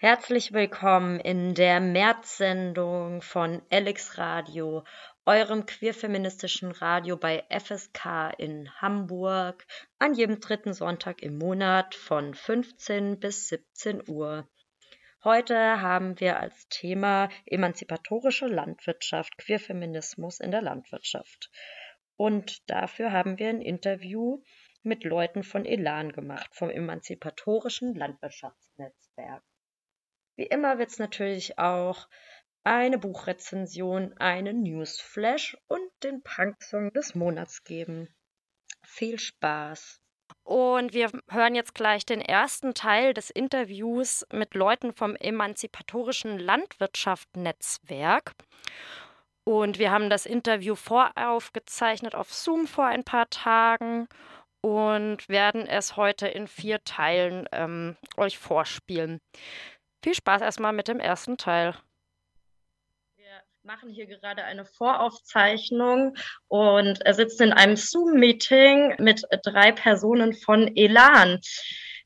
Herzlich willkommen in der Märzsendung von Alex Radio, eurem queerfeministischen Radio bei FSK in Hamburg, an jedem dritten Sonntag im Monat von 15 bis 17 Uhr. Heute haben wir als Thema emanzipatorische Landwirtschaft, Queerfeminismus in der Landwirtschaft. Und dafür haben wir ein Interview mit Leuten von Elan gemacht, vom emanzipatorischen Landwirtschaftsnetzwerk. Wie immer wird es natürlich auch eine Buchrezension, einen Newsflash und den Punksong des Monats geben. Viel Spaß! Und wir hören jetzt gleich den ersten Teil des Interviews mit Leuten vom Emanzipatorischen Landwirtschaft-Netzwerk. Und wir haben das Interview voraufgezeichnet auf Zoom vor ein paar Tagen und werden es heute in vier Teilen ähm, euch vorspielen. Viel Spaß erstmal mit dem ersten Teil. Wir machen hier gerade eine Voraufzeichnung und er sitzt in einem Zoom-Meeting mit drei Personen von Elan.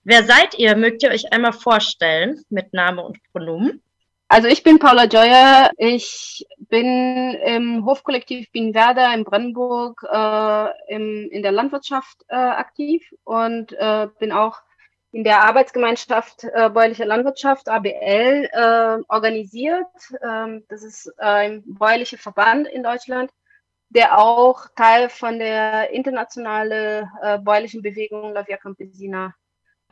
Wer seid ihr? Mögt ihr euch einmal vorstellen mit Name und Pronomen? Also ich bin Paula Joyer. Ich bin im Hofkollektiv Bienenwerder in Brandenburg äh, im, in der Landwirtschaft äh, aktiv und äh, bin auch in der Arbeitsgemeinschaft äh, Bäuerliche Landwirtschaft, ABL, äh, organisiert. Ähm, das ist ein bäuerlicher Verband in Deutschland, der auch Teil von der internationalen äh, bäuerlichen Bewegung La Via Campesina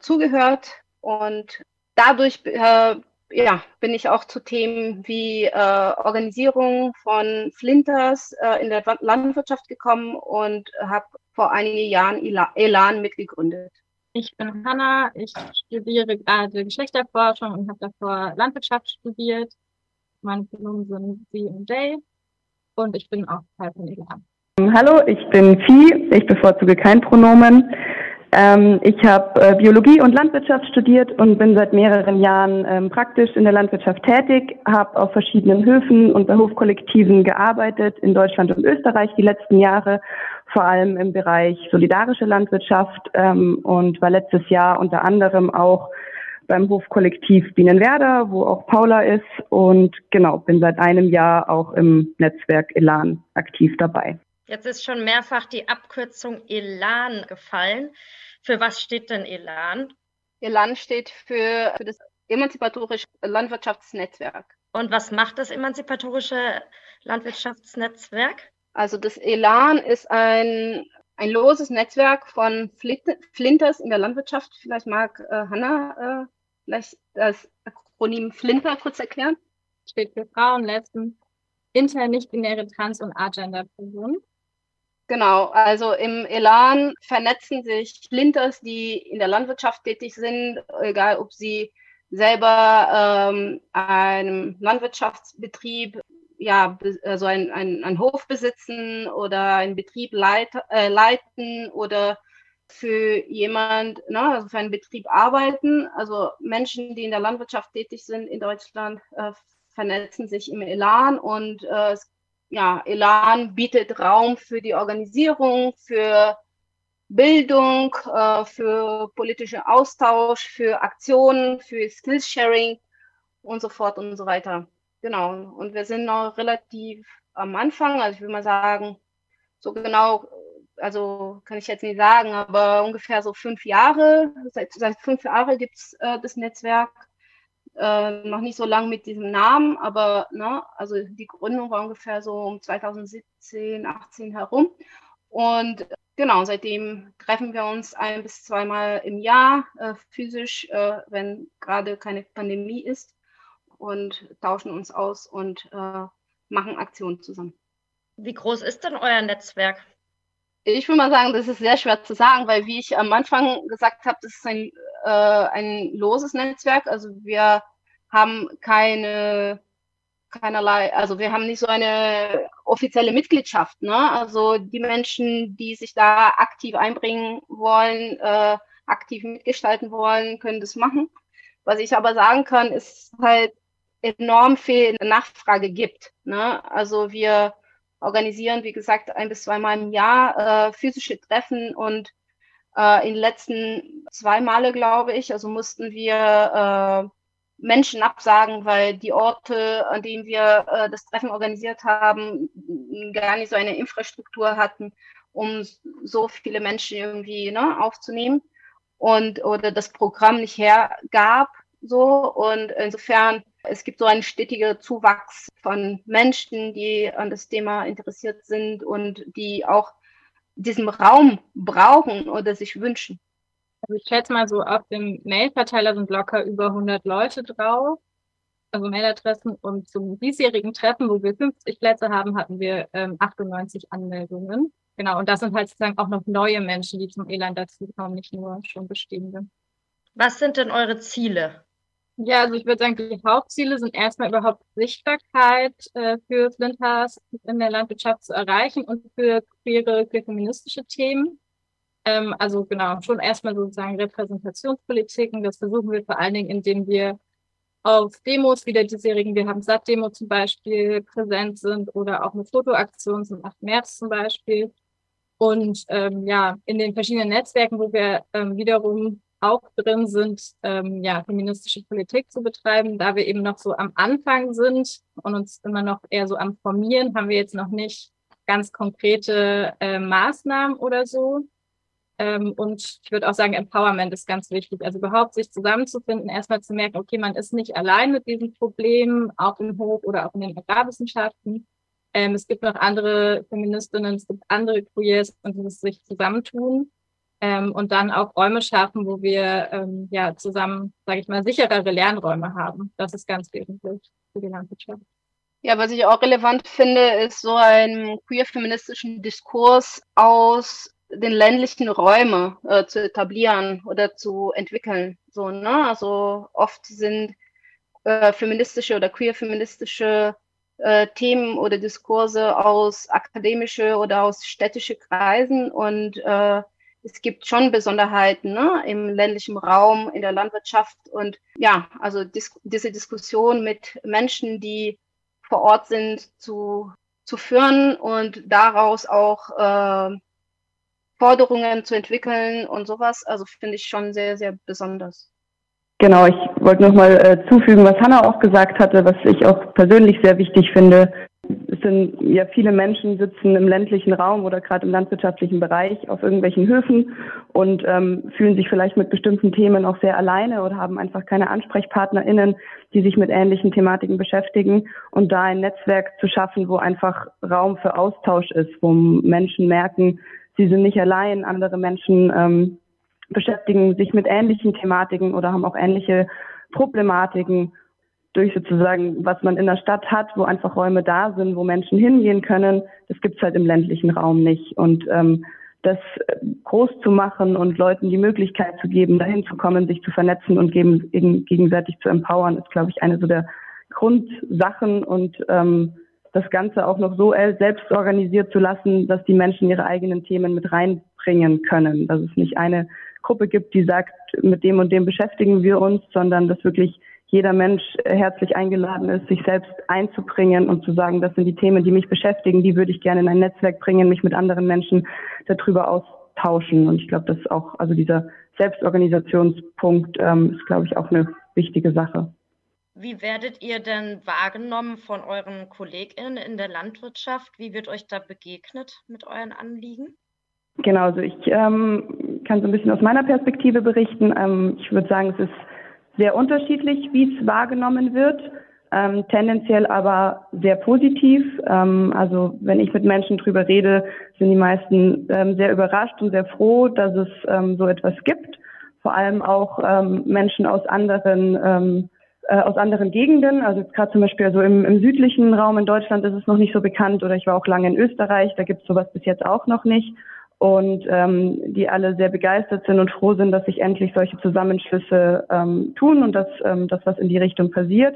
zugehört. Und dadurch äh, ja, bin ich auch zu Themen wie äh, Organisierung von Flinters äh, in der Landwirtschaft gekommen und habe vor einigen Jahren Elan mitgegründet. Ich bin Hanna, ich studiere gerade Geschlechterforschung und habe davor Landwirtschaft studiert. Meine Pronomen sind sie und Jay und ich bin auch Teil von Elan. Hallo, ich bin Vieh, ich bevorzuge kein Pronomen. Ähm, ich habe äh, Biologie und Landwirtschaft studiert und bin seit mehreren Jahren ähm, praktisch in der Landwirtschaft tätig, habe auf verschiedenen Höfen und bei Hofkollektiven gearbeitet in Deutschland und Österreich die letzten Jahre vor allem im Bereich solidarische Landwirtschaft ähm, und war letztes Jahr unter anderem auch beim Hofkollektiv Bienenwerder, wo auch Paula ist und genau, bin seit einem Jahr auch im Netzwerk Elan aktiv dabei. Jetzt ist schon mehrfach die Abkürzung Elan gefallen. Für was steht denn Elan? Elan steht für, für das emanzipatorische Landwirtschaftsnetzwerk. Und was macht das emanzipatorische Landwirtschaftsnetzwerk? Also das Elan ist ein, ein loses Netzwerk von Flinters in der Landwirtschaft. Vielleicht mag äh, Hanna äh, vielleicht das Akronym Flinter kurz erklären. Steht für Frauen, Lesben, inter, nicht-binäre, trans- und agender-Personen. Genau, also im Elan vernetzen sich Flinters, die in der Landwirtschaft tätig sind, egal ob sie selber ähm, einem Landwirtschaftsbetrieb ja, also ein, ein, ein Hof besitzen oder einen Betrieb leit, äh, leiten oder für jemand, ne, also für einen Betrieb arbeiten. Also Menschen, die in der Landwirtschaft tätig sind in Deutschland, äh, vernetzen sich im Elan und äh, ja, Elan bietet Raum für die Organisierung, für Bildung, äh, für politische Austausch, für Aktionen, für Skills-Sharing und so fort und so weiter. Genau. Und wir sind noch relativ am Anfang. Also ich würde mal sagen, so genau, also kann ich jetzt nicht sagen, aber ungefähr so fünf Jahre. Seit, seit fünf Jahren gibt es äh, das Netzwerk. Äh, noch nicht so lange mit diesem Namen, aber ne, also die Gründung war ungefähr so um 2017, 18 herum. Und genau, seitdem treffen wir uns ein bis zweimal im Jahr äh, physisch, äh, wenn gerade keine Pandemie ist und tauschen uns aus und äh, machen Aktionen zusammen. Wie groß ist denn euer Netzwerk? Ich würde mal sagen, das ist sehr schwer zu sagen, weil wie ich am Anfang gesagt habe, das ist ein, äh, ein loses Netzwerk. Also wir haben keine keinerlei, also wir haben nicht so eine offizielle Mitgliedschaft. Ne? Also die Menschen, die sich da aktiv einbringen wollen, äh, aktiv mitgestalten wollen, können das machen. Was ich aber sagen kann, ist halt, enorm viel Nachfrage gibt. Ne? Also wir organisieren, wie gesagt, ein bis zweimal im Jahr äh, physische Treffen und äh, in den letzten zwei Male, glaube ich, also mussten wir äh, Menschen absagen, weil die Orte, an denen wir äh, das Treffen organisiert haben, gar nicht so eine Infrastruktur hatten, um so viele Menschen irgendwie ne, aufzunehmen und oder das Programm nicht hergab. So und insofern es gibt so einen stetigen Zuwachs von Menschen, die an das Thema interessiert sind und die auch diesen Raum brauchen oder sich wünschen. Also ich schätze mal so, auf dem Mailverteiler sind locker über 100 Leute drauf, also Mailadressen. Und zum diesjährigen Treffen, wo wir 50 Plätze haben, hatten wir ähm, 98 Anmeldungen. Genau, und das sind halt sozusagen auch noch neue Menschen, die zum Elan dazukommen, nicht nur schon bestehende. Was sind denn eure Ziele? Ja, also ich würde sagen, die Hauptziele sind erstmal überhaupt Sichtbarkeit äh, für Flinters in der Landwirtschaft zu erreichen und für queere, queer feministische Themen. Ähm, also genau, schon erstmal sozusagen Repräsentationspolitiken. Das versuchen wir vor allen Dingen, indem wir auf Demos wie der diesjährigen Wir haben Satt-Demo zum Beispiel präsent sind oder auch eine Fotoaktion zum 8. März zum Beispiel. Und ähm, ja, in den verschiedenen Netzwerken, wo wir ähm, wiederum auch drin sind, ähm, ja, feministische Politik zu betreiben. Da wir eben noch so am Anfang sind und uns immer noch eher so am Formieren, haben wir jetzt noch nicht ganz konkrete äh, Maßnahmen oder so. Ähm, und ich würde auch sagen, Empowerment ist ganz wichtig. Also überhaupt sich zusammenzufinden, erstmal zu merken, okay, man ist nicht allein mit diesem Problem, auch im Hoch- oder auch in den Agrarwissenschaften. Ähm, es gibt noch andere Feministinnen, es gibt andere Queers und dieses sich zusammentun ähm, und dann auch Räume schaffen, wo wir ähm, ja zusammen, sage ich mal, sicherere Lernräume haben. Das ist ganz wesentlich für die Landwirtschaft. Ja, was ich auch relevant finde, ist so einen queer-feministischen Diskurs aus den ländlichen Räumen äh, zu etablieren oder zu entwickeln. So, ne? Also oft sind äh, feministische oder queer-feministische äh, Themen oder Diskurse aus akademische oder aus städtische Kreisen und äh, es gibt schon Besonderheiten ne, im ländlichen Raum, in der Landwirtschaft und ja, also dis diese Diskussion mit Menschen, die vor Ort sind, zu, zu führen und daraus auch äh, Forderungen zu entwickeln und sowas, also finde ich schon sehr, sehr besonders. Genau, ich wollte nochmal äh, zufügen, was Hanna auch gesagt hatte, was ich auch persönlich sehr wichtig finde, sind ja viele Menschen sitzen im ländlichen Raum oder gerade im landwirtschaftlichen Bereich auf irgendwelchen Höfen und ähm, fühlen sich vielleicht mit bestimmten Themen auch sehr alleine oder haben einfach keine AnsprechpartnerInnen, die sich mit ähnlichen Thematiken beschäftigen. Und da ein Netzwerk zu schaffen, wo einfach Raum für Austausch ist, wo Menschen merken, sie sind nicht allein, andere Menschen ähm, beschäftigen sich mit ähnlichen Thematiken oder haben auch ähnliche Problematiken durch sozusagen, was man in der Stadt hat, wo einfach Räume da sind, wo Menschen hingehen können, das gibt's halt im ländlichen Raum nicht. Und ähm, das groß zu machen und Leuten die Möglichkeit zu geben, dahin zu kommen, sich zu vernetzen und gegen, gegenseitig zu empowern, ist, glaube ich, eine so der Grundsachen und ähm, das Ganze auch noch so selbst organisiert zu lassen, dass die Menschen ihre eigenen Themen mit reinbringen können. Dass es nicht eine Gruppe gibt, die sagt, mit dem und dem beschäftigen wir uns, sondern dass wirklich jeder Mensch herzlich eingeladen ist, sich selbst einzubringen und zu sagen, das sind die Themen, die mich beschäftigen, die würde ich gerne in ein Netzwerk bringen, mich mit anderen Menschen darüber austauschen. Und ich glaube, das ist auch, also dieser Selbstorganisationspunkt ähm, ist, glaube ich, auch eine wichtige Sache. Wie werdet ihr denn wahrgenommen von euren KollegInnen in der Landwirtschaft? Wie wird euch da begegnet mit euren Anliegen? Genau, also ich ähm, kann so ein bisschen aus meiner Perspektive berichten. Ähm, ich würde sagen, es ist sehr unterschiedlich, wie es wahrgenommen wird, ähm, tendenziell aber sehr positiv. Ähm, also wenn ich mit Menschen drüber rede, sind die meisten ähm, sehr überrascht und sehr froh, dass es ähm, so etwas gibt. Vor allem auch ähm, Menschen aus anderen ähm, äh, aus anderen Gegenden. Also gerade zum Beispiel also im, im südlichen Raum in Deutschland ist es noch nicht so bekannt oder ich war auch lange in Österreich, da gibt es sowas bis jetzt auch noch nicht und ähm, die alle sehr begeistert sind und froh sind, dass sich endlich solche Zusammenschlüsse ähm, tun und dass ähm, das was in die Richtung passiert.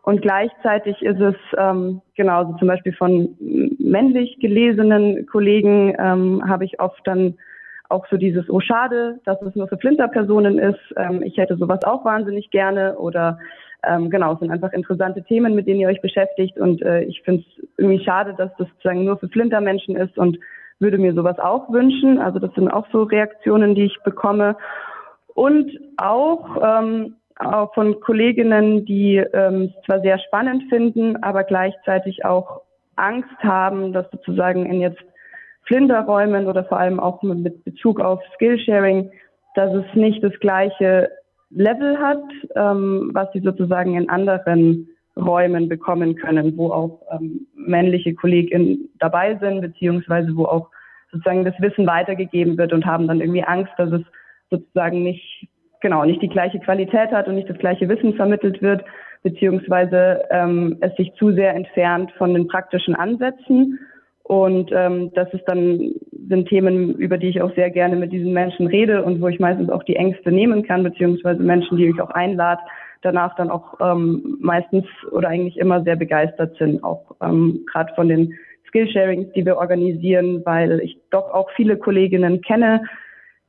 Und gleichzeitig ist es ähm, genau, also zum Beispiel von männlich gelesenen Kollegen ähm, habe ich oft dann auch so dieses, oh schade, dass es nur für Flinterpersonen ist. Ähm, ich hätte sowas auch wahnsinnig gerne oder ähm, genau, es sind einfach interessante Themen, mit denen ihr euch beschäftigt und äh, ich finde es irgendwie schade, dass das sozusagen nur für Flintermenschen ist und würde mir sowas auch wünschen. Also das sind auch so Reaktionen, die ich bekomme. Und auch, ähm, auch von Kolleginnen, die ähm, es zwar sehr spannend finden, aber gleichzeitig auch Angst haben, dass sozusagen in jetzt Flinterräumen oder vor allem auch mit Bezug auf Skillsharing, dass es nicht das gleiche Level hat, ähm, was sie sozusagen in anderen Räumen bekommen können, wo auch ähm, männliche Kolleginnen dabei sind, beziehungsweise wo auch sozusagen das Wissen weitergegeben wird und haben dann irgendwie Angst, dass es sozusagen nicht, genau, nicht die gleiche Qualität hat und nicht das gleiche Wissen vermittelt wird, beziehungsweise ähm, es sich zu sehr entfernt von den praktischen Ansätzen. Und ähm, das ist dann sind Themen, über die ich auch sehr gerne mit diesen Menschen rede und wo ich meistens auch die Ängste nehmen kann, beziehungsweise Menschen, die ich auch einlade, danach dann auch ähm, meistens oder eigentlich immer sehr begeistert sind, auch ähm, gerade von den Skillsharings, die wir organisieren, weil ich doch auch viele Kolleginnen kenne,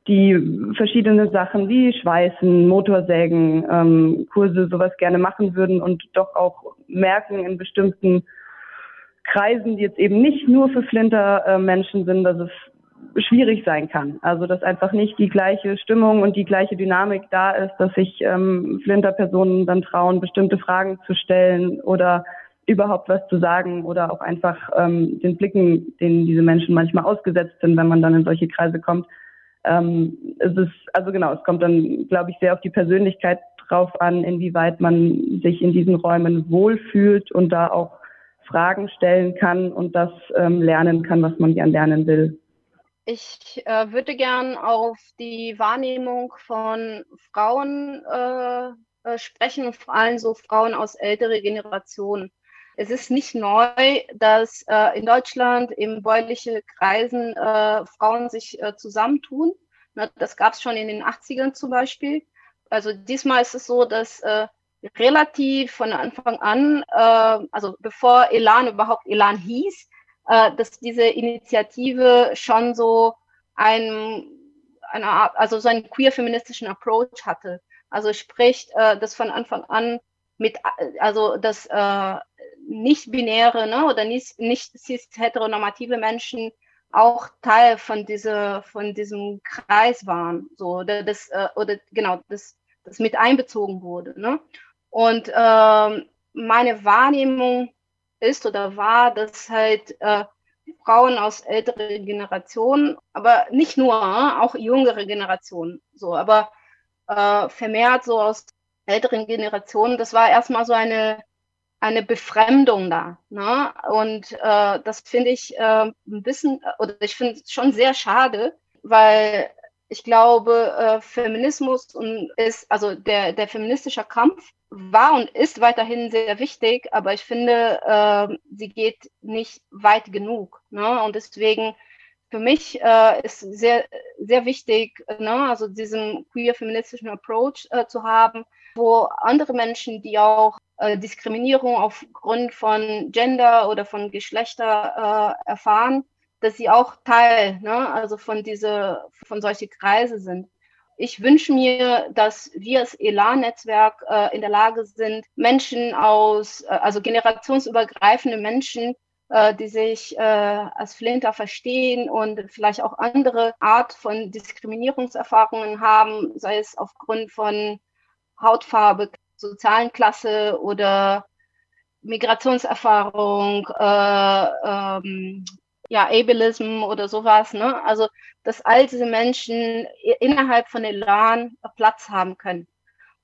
die verschiedene Sachen wie Schweißen, Motorsägen, ähm, Kurse, sowas gerne machen würden und doch auch merken in bestimmten Kreisen, die jetzt eben nicht nur für Flinter-Menschen sind, dass es schwierig sein kann. Also dass einfach nicht die gleiche Stimmung und die gleiche Dynamik da ist, dass sich ähm, Flinter-Personen dann trauen, bestimmte Fragen zu stellen oder überhaupt was zu sagen oder auch einfach ähm, den Blicken, denen diese Menschen manchmal ausgesetzt sind, wenn man dann in solche Kreise kommt. Ähm, es ist, also genau, es kommt dann, glaube ich, sehr auf die Persönlichkeit drauf an, inwieweit man sich in diesen Räumen wohlfühlt und da auch Fragen stellen kann und das ähm, lernen kann, was man gern lernen will. Ich äh, würde gern auf die Wahrnehmung von Frauen äh, äh, sprechen, vor allem so Frauen aus älterer Generation. Es ist nicht neu, dass äh, in Deutschland in bäuerliche Kreisen äh, Frauen sich äh, zusammentun. Na, das gab es schon in den 80ern zum Beispiel. Also diesmal ist es so, dass relativ von Anfang an, also bevor Elan überhaupt Elan hieß, äh, dass diese Initiative schon so ein, eine Art, also so einen queer-feministischen Approach hatte. Also sprich, äh, dass von Anfang an mit, also das äh, nicht-binäre ne, oder nicht, nicht cis-heteronormative Menschen auch Teil von dieser, von diesem Kreis waren, so, oder das, äh, oder genau, das, das mit einbezogen wurde, ne? Und äh, meine Wahrnehmung ist oder war, dass halt äh, Frauen aus älteren Generationen, aber nicht nur, auch jüngere Generationen, so, aber äh, vermehrt so aus älteren Generationen, das war erstmal so eine, eine Befremdung da. Ne? Und äh, das finde ich äh, ein bisschen, oder ich finde es schon sehr schade, weil ich glaube, äh, Feminismus ist, also der, der feministische Kampf war und ist weiterhin sehr wichtig, aber ich finde, äh, sie geht nicht weit genug. Ne? Und deswegen für mich äh, ist sehr, sehr wichtig, ne? also diesen queer-feministischen Approach äh, zu haben, wo andere Menschen, die auch äh, Diskriminierung aufgrund von Gender oder von Geschlechter äh, erfahren, dass sie auch Teil, ne, also von diese, von solche Kreise sind. Ich wünsche mir, dass wir als Elan-Netzwerk äh, in der Lage sind, Menschen aus, äh, also generationsübergreifende Menschen, äh, die sich äh, als Flinter verstehen und vielleicht auch andere Art von Diskriminierungserfahrungen haben, sei es aufgrund von Hautfarbe, sozialen Klasse oder Migrationserfahrung, äh, ähm, ja, Ableism oder sowas, ne? Also, dass all diese Menschen innerhalb von Elan Platz haben können.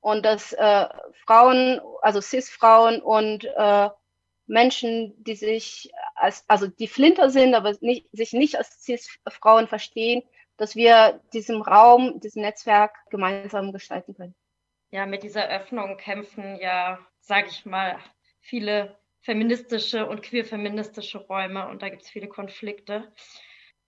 Und dass äh, Frauen, also Cis-Frauen und äh, Menschen, die sich als, also die Flinter sind, aber nicht, sich nicht als Cis-Frauen verstehen, dass wir diesem Raum, diesem Netzwerk gemeinsam gestalten können. Ja, mit dieser Öffnung kämpfen ja, sage ich mal, viele feministische und queer-feministische Räume und da gibt es viele Konflikte.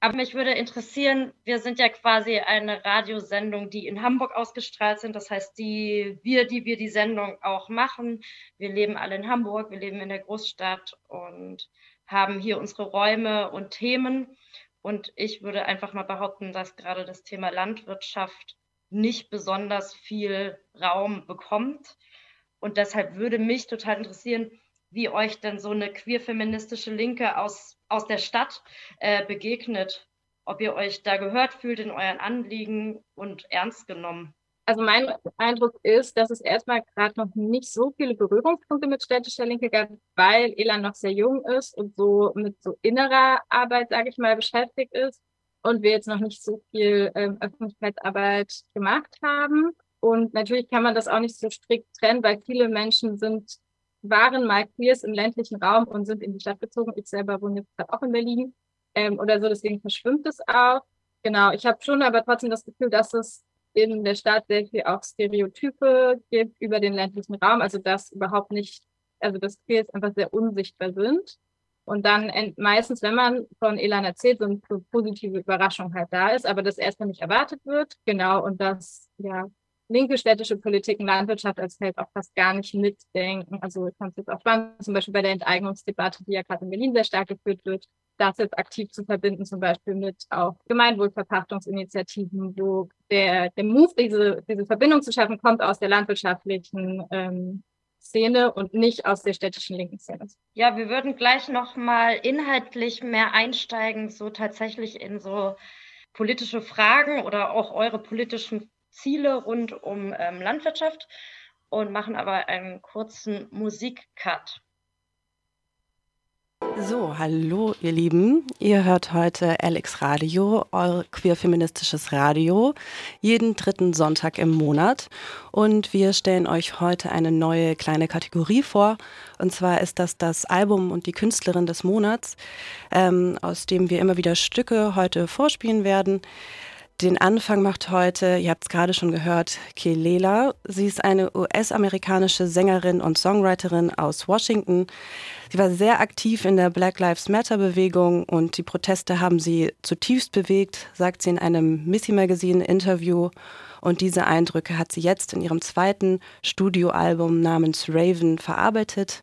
Aber mich würde interessieren, wir sind ja quasi eine Radiosendung, die in Hamburg ausgestrahlt sind. Das heißt, die, wir, die wir die Sendung auch machen, wir leben alle in Hamburg, wir leben in der Großstadt und haben hier unsere Räume und Themen. Und ich würde einfach mal behaupten, dass gerade das Thema Landwirtschaft nicht besonders viel Raum bekommt. Und deshalb würde mich total interessieren, wie euch denn so eine queer-feministische Linke aus, aus der Stadt äh, begegnet. Ob ihr euch da gehört fühlt in euren Anliegen und ernst genommen. Also mein Eindruck ist, dass es erstmal gerade noch nicht so viele Berührungspunkte mit städtischer Linke gab, weil Elan noch sehr jung ist und so mit so innerer Arbeit, sage ich mal, beschäftigt ist und wir jetzt noch nicht so viel ähm, Öffentlichkeitsarbeit gemacht haben. Und natürlich kann man das auch nicht so strikt trennen, weil viele Menschen sind, waren mal queers im ländlichen Raum und sind in die Stadt gezogen. Ich selber wohne jetzt gerade auch in Berlin ähm, oder so, deswegen verschwimmt es auch. Genau, ich habe schon aber trotzdem das Gefühl, dass es in der Stadt sehr viel auch Stereotype gibt über den ländlichen Raum, also dass überhaupt nicht, also dass Queers einfach sehr unsichtbar sind. Und dann meistens, wenn man von Elan erzählt, so eine positive Überraschung halt da ist, aber das erstmal nicht erwartet wird. Genau, und dass ja linke städtische Politik und Landwirtschaft als Feld auch fast gar nicht mitdenken. Also ich fand es jetzt auch spannend, zum Beispiel bei der Enteignungsdebatte, die ja gerade in Berlin sehr stark geführt wird, das jetzt aktiv zu verbinden, zum Beispiel mit auch Gemeinwohlverpachtungsinitiativen, wo der, der Move, diese, diese Verbindung zu schaffen, kommt aus der landwirtschaftlichen ähm, Szene und nicht aus der städtischen linken Szene. Ja, wir würden gleich nochmal inhaltlich mehr einsteigen, so tatsächlich in so politische Fragen oder auch eure politischen Ziele rund um ähm, Landwirtschaft und machen aber einen kurzen Musikcut. So, hallo ihr Lieben. Ihr hört heute Alex Radio, euer queer-feministisches Radio, jeden dritten Sonntag im Monat. Und wir stellen euch heute eine neue kleine Kategorie vor. Und zwar ist das das Album und die Künstlerin des Monats, ähm, aus dem wir immer wieder Stücke heute vorspielen werden. Den Anfang macht heute, ihr habt es gerade schon gehört, Kelela. Sie ist eine US-amerikanische Sängerin und Songwriterin aus Washington. Sie war sehr aktiv in der Black Lives Matter-Bewegung und die Proteste haben sie zutiefst bewegt, sagt sie in einem Missy Magazine-Interview. Und diese Eindrücke hat sie jetzt in ihrem zweiten Studioalbum namens Raven verarbeitet.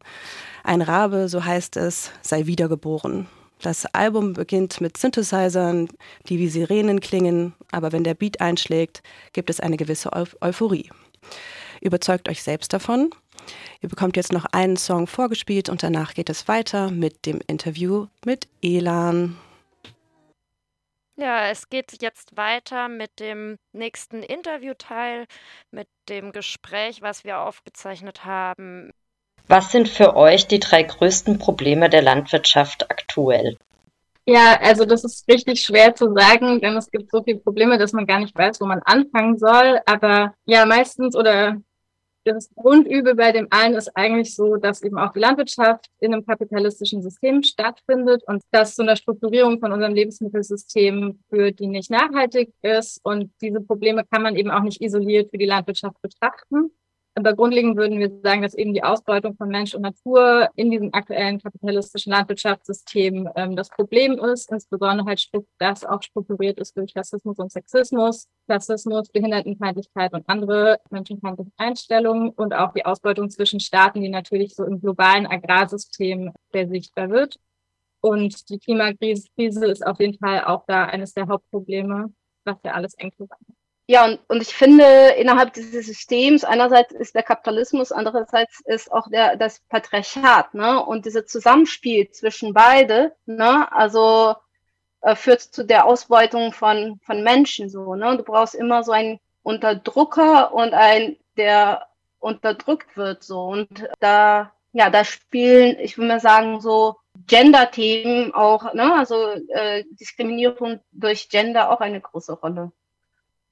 Ein Rabe, so heißt es, sei wiedergeboren. Das Album beginnt mit Synthesizern, die wie Sirenen klingen, aber wenn der Beat einschlägt, gibt es eine gewisse Eu Euphorie. Überzeugt euch selbst davon. Ihr bekommt jetzt noch einen Song vorgespielt und danach geht es weiter mit dem Interview mit Elan. Ja, es geht jetzt weiter mit dem nächsten Interviewteil, mit dem Gespräch, was wir aufgezeichnet haben was sind für euch die drei größten Probleme der Landwirtschaft aktuell? Ja, also das ist richtig schwer zu sagen, denn es gibt so viele Probleme, dass man gar nicht weiß, wo man anfangen soll. Aber ja, meistens oder das Grundübel bei dem einen ist eigentlich so, dass eben auch die Landwirtschaft in einem kapitalistischen System stattfindet und das zu einer Strukturierung von unserem Lebensmittelsystem führt, die nicht nachhaltig ist. Und diese Probleme kann man eben auch nicht isoliert für die Landwirtschaft betrachten. Aber grundlegend würden wir sagen, dass eben die Ausbeutung von Mensch und Natur in diesem aktuellen kapitalistischen Landwirtschaftssystem ähm, das Problem ist, insbesondere halt das auch strukturiert ist durch Rassismus und Sexismus, Klassismus, Behindertenfeindlichkeit und andere menschenfeindliche Einstellungen und auch die Ausbeutung zwischen Staaten, die natürlich so im globalen Agrarsystem sehr sichtbar wird. Und die Klimakrise ist auf jeden Fall auch da eines der Hauptprobleme, was ja alles eng zusammenhängt. Ja, und, und ich finde, innerhalb dieses Systems, einerseits ist der Kapitalismus, andererseits ist auch der, das Patriarchat, ne? Und dieses Zusammenspiel zwischen beide, ne? Also äh, führt zu der Ausbeutung von, von Menschen so, ne? Du brauchst immer so einen Unterdrucker und ein, der unterdrückt wird, so. Und da, ja, da spielen, ich würde mal sagen, so Gender-Themen auch, ne? Also äh, Diskriminierung durch Gender auch eine große Rolle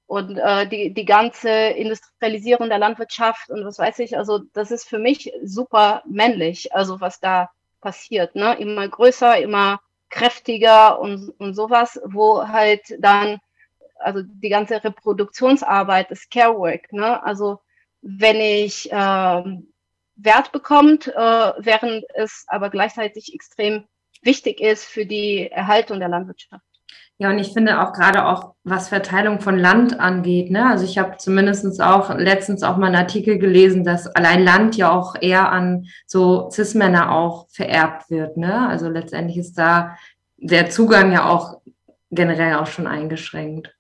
und äh, die, die ganze Industrialisierung der Landwirtschaft und was weiß ich, also das ist für mich super männlich, also was da passiert, ne? Immer größer, immer kräftiger und, und sowas, wo halt dann, also die ganze Reproduktionsarbeit, das Carework, ne? Also wenn ich ähm, Wert bekommt, äh, während es aber gleichzeitig extrem wichtig ist für die Erhaltung der Landwirtschaft. Ja, und ich finde auch gerade auch, was Verteilung von Land angeht, ne? Also ich habe zumindestens auch letztens auch mal einen Artikel gelesen, dass allein Land ja auch eher an so Cis-Männer auch vererbt wird, ne? Also letztendlich ist da der Zugang ja auch generell auch schon eingeschränkt.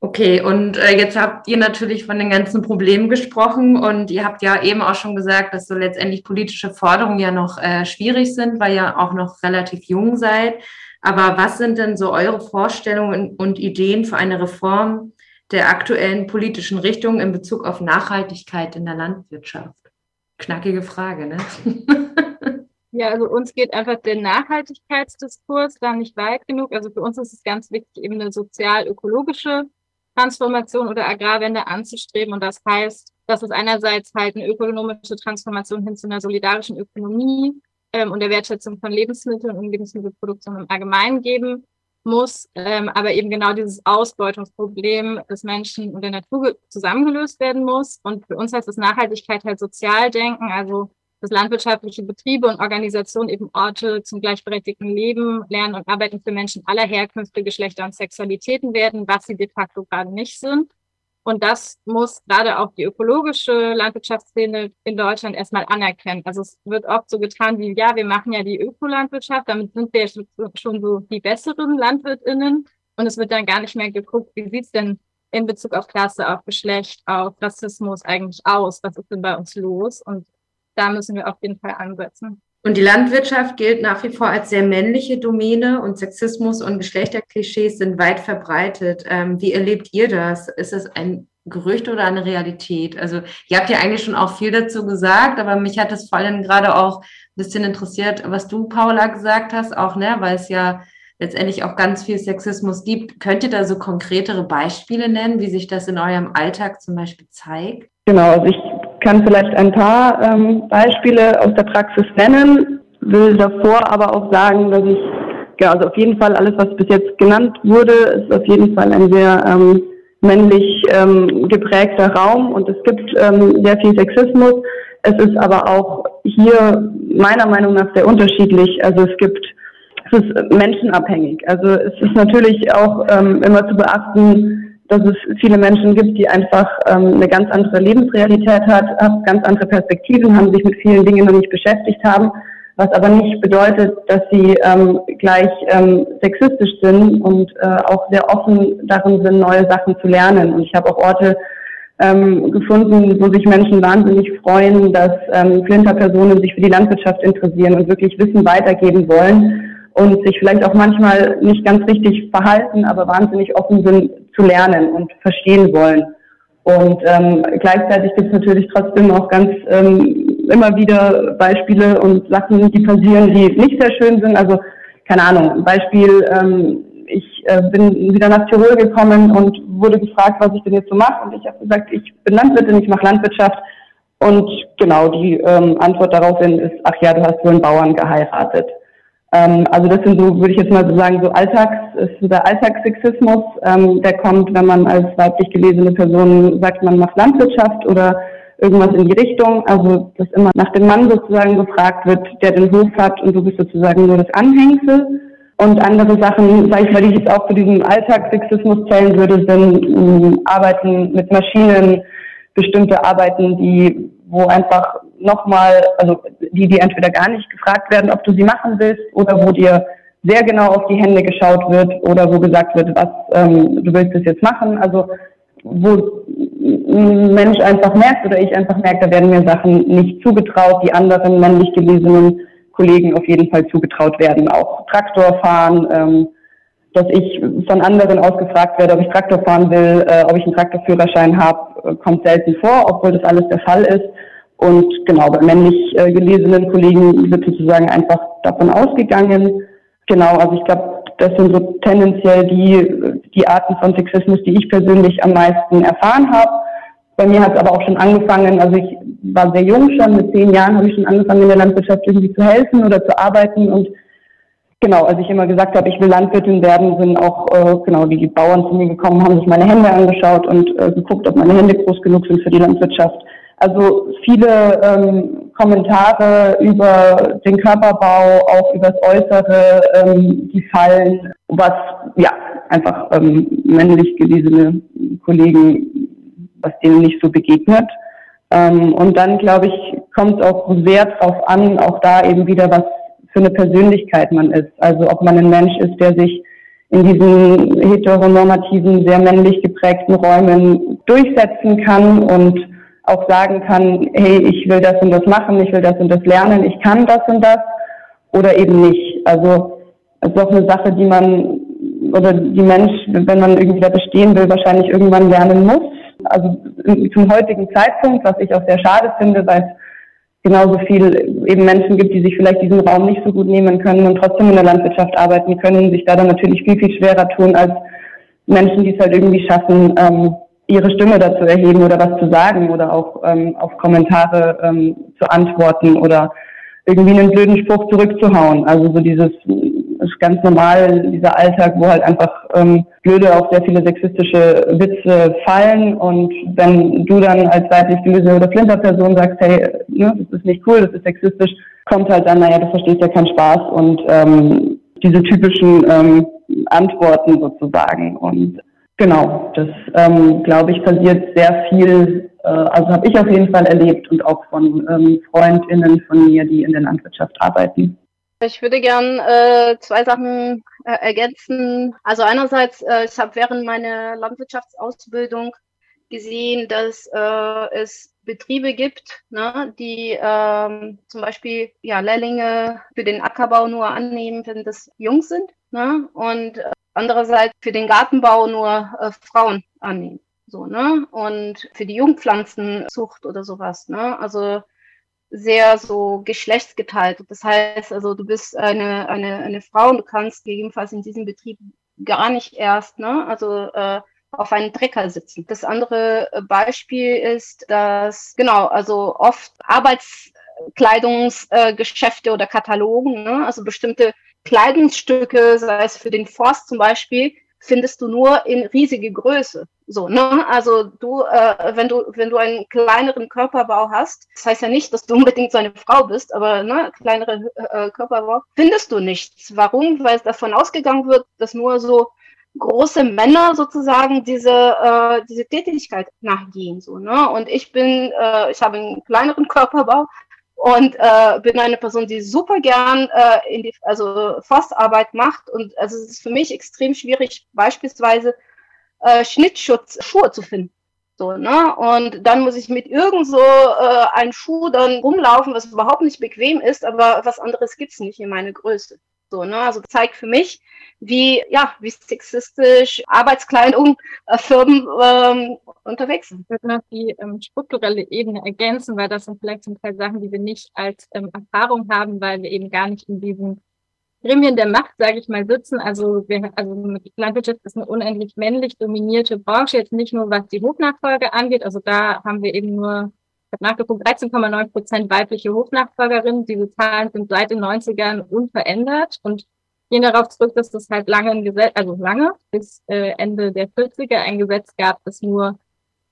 Okay, und äh, jetzt habt ihr natürlich von den ganzen Problemen gesprochen und ihr habt ja eben auch schon gesagt, dass so letztendlich politische Forderungen ja noch äh, schwierig sind, weil ihr auch noch relativ jung seid. Aber was sind denn so eure Vorstellungen und Ideen für eine Reform der aktuellen politischen Richtung in Bezug auf Nachhaltigkeit in der Landwirtschaft? Knackige Frage, ne? Ja, also uns geht einfach der Nachhaltigkeitsdiskurs da nicht weit genug. Also für uns ist es ganz wichtig, eben eine sozial-ökologische Transformation oder Agrarwende anzustreben. Und das heißt, dass es einerseits halt eine ökonomische Transformation hin zu einer solidarischen Ökonomie ähm, und der Wertschätzung von Lebensmitteln und Lebensmittelproduktion im Allgemeinen geben muss, ähm, aber eben genau dieses Ausbeutungsproblem des Menschen und der Natur zusammengelöst werden muss. Und für uns heißt es Nachhaltigkeit halt sozial denken, also dass landwirtschaftliche Betriebe und Organisationen eben Orte zum gleichberechtigten Leben, Lernen und Arbeiten für Menschen aller Herkünfte, Geschlechter und Sexualitäten werden, was sie de facto gerade nicht sind. Und das muss gerade auch die ökologische Landwirtschaftsszene in Deutschland erstmal anerkennen. Also es wird oft so getan wie, ja, wir machen ja die Ökolandwirtschaft, damit sind wir schon so die besseren LandwirtInnen. Und es wird dann gar nicht mehr geguckt, wie sieht's denn in Bezug auf Klasse, auf Geschlecht, auf Rassismus eigentlich aus? Was ist denn bei uns los? Und da müssen wir auf jeden Fall ansetzen. Und die Landwirtschaft gilt nach wie vor als sehr männliche Domäne und Sexismus und Geschlechterklischees sind weit verbreitet. Ähm, wie erlebt ihr das? Ist das ein Gerücht oder eine Realität? Also ihr habt ja eigentlich schon auch viel dazu gesagt, aber mich hat das vor allem gerade auch ein bisschen interessiert, was du, Paula, gesagt hast, auch, ne, weil es ja letztendlich auch ganz viel Sexismus gibt. Könnt ihr da so konkretere Beispiele nennen, wie sich das in eurem Alltag zum Beispiel zeigt? Genau, also ich kann vielleicht ein paar ähm, Beispiele aus der Praxis nennen, will davor aber auch sagen, dass ich, ja, also auf jeden Fall alles, was bis jetzt genannt wurde, ist auf jeden Fall ein sehr ähm, männlich ähm, geprägter Raum und es gibt ähm, sehr viel Sexismus. Es ist aber auch hier meiner Meinung nach sehr unterschiedlich. Also es gibt, es ist menschenabhängig. Also es ist natürlich auch ähm, immer zu beachten, dass es viele Menschen gibt, die einfach ähm, eine ganz andere Lebensrealität hat, ganz andere Perspektiven, haben sich mit vielen Dingen noch nicht beschäftigt haben, was aber nicht bedeutet, dass sie ähm, gleich ähm, sexistisch sind und äh, auch sehr offen darin sind, neue Sachen zu lernen. Und ich habe auch Orte ähm, gefunden, wo sich Menschen wahnsinnig freuen, dass ähm, Flinter-Personen sich für die Landwirtschaft interessieren und wirklich Wissen weitergeben wollen und sich vielleicht auch manchmal nicht ganz richtig verhalten, aber wahnsinnig offen sind zu lernen und verstehen wollen. Und ähm, gleichzeitig gibt es natürlich trotzdem auch ganz ähm, immer wieder Beispiele und Sachen, die passieren, die nicht sehr schön sind. Also keine Ahnung, Beispiel, ähm, ich äh, bin wieder nach Tirol gekommen und wurde gefragt, was ich denn jetzt so mache. Und ich habe gesagt, ich bin Landwirtin, ich mache Landwirtschaft. Und genau, die ähm, Antwort daraufhin ist, ach ja, du hast wohl einen Bauern geheiratet. Ähm, also das sind so, würde ich jetzt mal so sagen, so Alltags, ist der Alltagssexismus, ähm, der kommt, wenn man als weiblich gelesene Person sagt, man macht Landwirtschaft oder irgendwas in die Richtung. Also dass immer nach dem Mann sozusagen gefragt wird, der den Hof hat und du bist sozusagen nur das Anhängsel. Und andere Sachen, sage ich mal, die ich jetzt auch zu diesem Alltagssexismus zählen würde, sind ähm, Arbeiten mit Maschinen, bestimmte Arbeiten, die wo einfach nochmal, also die, die entweder gar nicht gefragt werden, ob du sie machen willst, oder wo dir sehr genau auf die Hände geschaut wird oder wo gesagt wird, was ähm, du willst es jetzt machen. Also wo ein Mensch einfach merkt oder ich einfach merke, da werden mir Sachen nicht zugetraut, die anderen männlich gelesenen Kollegen auf jeden Fall zugetraut werden. Auch Traktor fahren, ähm, dass ich von anderen ausgefragt werde, ob ich Traktor fahren will, äh, ob ich einen Traktorführerschein habe, äh, kommt selten vor, obwohl das alles der Fall ist. Und genau, bei männlich äh, gelesenen Kollegen wird sozusagen einfach davon ausgegangen. Genau, also ich glaube, das sind so tendenziell die, die Arten von Sexismus, die ich persönlich am meisten erfahren habe. Bei mir hat es aber auch schon angefangen, also ich war sehr jung schon, mit zehn Jahren habe ich schon angefangen in der Landwirtschaft irgendwie zu helfen oder zu arbeiten und Genau, als ich immer gesagt habe, ich will Landwirtin werden, sind auch äh, genau die Bauern zu mir gekommen, haben sich meine Hände angeschaut und äh, geguckt, ob meine Hände groß genug sind für die Landwirtschaft. Also viele ähm, Kommentare über den Körperbau, auch über das Äußere, ähm, die fallen, was ja einfach ähm, männlich gelesene Kollegen, was denen nicht so begegnet. Ähm, und dann glaube ich, kommt es auch sehr drauf an, auch da eben wieder was für eine Persönlichkeit man ist. Also ob man ein Mensch ist, der sich in diesen heteronormativen, sehr männlich geprägten Räumen durchsetzen kann und auch sagen kann, hey, ich will das und das machen, ich will das und das lernen, ich kann das und das oder eben nicht. Also es ist auch eine Sache, die man oder die Mensch, wenn man irgendwie da bestehen will, wahrscheinlich irgendwann lernen muss. Also zum heutigen Zeitpunkt, was ich auch sehr schade finde, weil es genauso viel eben Menschen gibt, die sich vielleicht diesen Raum nicht so gut nehmen können und trotzdem in der Landwirtschaft arbeiten können, sich da dann natürlich viel, viel schwerer tun als Menschen, die es halt irgendwie schaffen, ähm, ihre Stimme dazu erheben oder was zu sagen oder auch ähm, auf Kommentare ähm, zu antworten oder irgendwie einen blöden Spruch zurückzuhauen. Also so dieses ist ganz normal, dieser Alltag, wo halt einfach ähm, blöde auch sehr viele sexistische Witze fallen und wenn du dann als weiblich gelöste oder Flinter-Person sagst, hey, ne, nicht cool, das ist sexistisch, kommt halt dann, naja, du verstehst ja keinen Spaß und ähm, diese typischen ähm, Antworten sozusagen und Genau, das ähm, glaube ich passiert sehr viel, äh, also habe ich auf jeden Fall erlebt und auch von ähm, Freundinnen von mir, die in der Landwirtschaft arbeiten. Ich würde gern äh, zwei Sachen äh, ergänzen. Also einerseits, äh, ich habe während meiner Landwirtschaftsausbildung gesehen, dass äh, es Betriebe gibt, ne, die ähm, zum Beispiel ja, Lehrlinge für den Ackerbau nur annehmen, wenn das jung sind. Ne? Und äh, andererseits für den Gartenbau nur äh, Frauen annehmen. So, ne? Und für die Jungpflanzenzucht oder sowas, ne? Also sehr so geschlechtsgeteilt. Das heißt, also du bist eine, eine, eine Frau und du kannst gegebenenfalls in diesem Betrieb gar nicht erst, ne? Also äh, auf einen Trecker sitzen. Das andere Beispiel ist, dass genau, also oft Arbeitskleidungsgeschäfte äh, oder Katalogen, ne? also bestimmte Kleidungsstücke, sei es für den Forst zum Beispiel, findest du nur in riesige Größe. So, ne? Also du, äh, wenn du, wenn du einen kleineren Körperbau hast, das heißt ja nicht, dass du unbedingt so eine Frau bist, aber ne, kleinere äh, Körperbau, findest du nichts. Warum? Weil es davon ausgegangen wird, dass nur so große Männer sozusagen diese, äh, diese Tätigkeit nachgehen. So, ne? Und ich bin, äh, ich habe einen kleineren Körperbau, und äh, bin eine Person, die super gern äh, in die also Forstarbeit macht und also es ist für mich extrem schwierig beispielsweise äh, Schnittschutzschuhe zu finden. So, ne? Und dann muss ich mit irgend so äh, einem Schuh dann rumlaufen, was überhaupt nicht bequem ist, aber was anderes gibt's nicht in meiner Größe. So, ne? Also zeigt für mich, wie, ja, wie sexistisch Arbeitskleidung äh, Firmen ähm, unterwegs sind. Ich würde noch die ähm, strukturelle Ebene ergänzen, weil das sind vielleicht zum Teil Sachen, die wir nicht als ähm, Erfahrung haben, weil wir eben gar nicht in diesen Gremien der Macht, sage ich mal, sitzen. Also, wir, also Landwirtschaft ist eine unendlich männlich dominierte Branche, jetzt nicht nur was die Hofnachfolge angeht. Also da haben wir eben nur habe nachgeguckt, 13,9 Prozent weibliche Hofnachfolgerinnen. Diese Zahlen sind seit den 90ern unverändert und gehen darauf zurück, dass es halt lange ein Gesetz, also lange, bis äh, Ende der 40er ein Gesetz gab, dass nur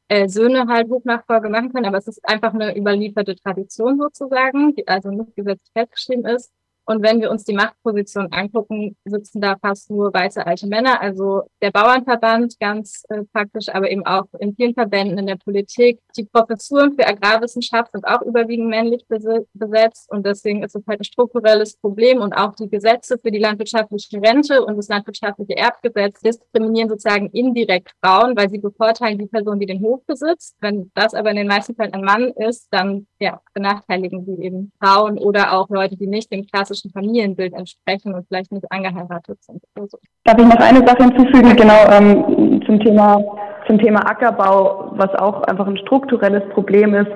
äh, Söhne halt Hofnachfolge machen können. Aber es ist einfach eine überlieferte Tradition sozusagen, die also nicht gesetzlich festgeschrieben ist. Und wenn wir uns die Machtposition angucken, sitzen da fast nur weiße alte Männer. Also der Bauernverband ganz äh, praktisch, aber eben auch in vielen Verbänden in der Politik. Die Professuren für Agrarwissenschaft sind auch überwiegend männlich besetzt und deswegen ist es halt ein strukturelles Problem und auch die Gesetze für die landwirtschaftliche Rente und das landwirtschaftliche Erbgesetz diskriminieren sozusagen indirekt Frauen, weil sie bevorteilen die Person, die den Hof besitzt. Wenn das aber in den meisten Fällen ein Mann ist, dann ja, benachteiligen sie eben Frauen oder auch Leute, die nicht dem klassischen Familienbild entsprechen und vielleicht nicht angeheiratet sind. So. Darf ich noch eine Sache hinzufügen, genau ähm, zum Thema zum Thema Ackerbau, was auch einfach ein strukturelles Problem ist.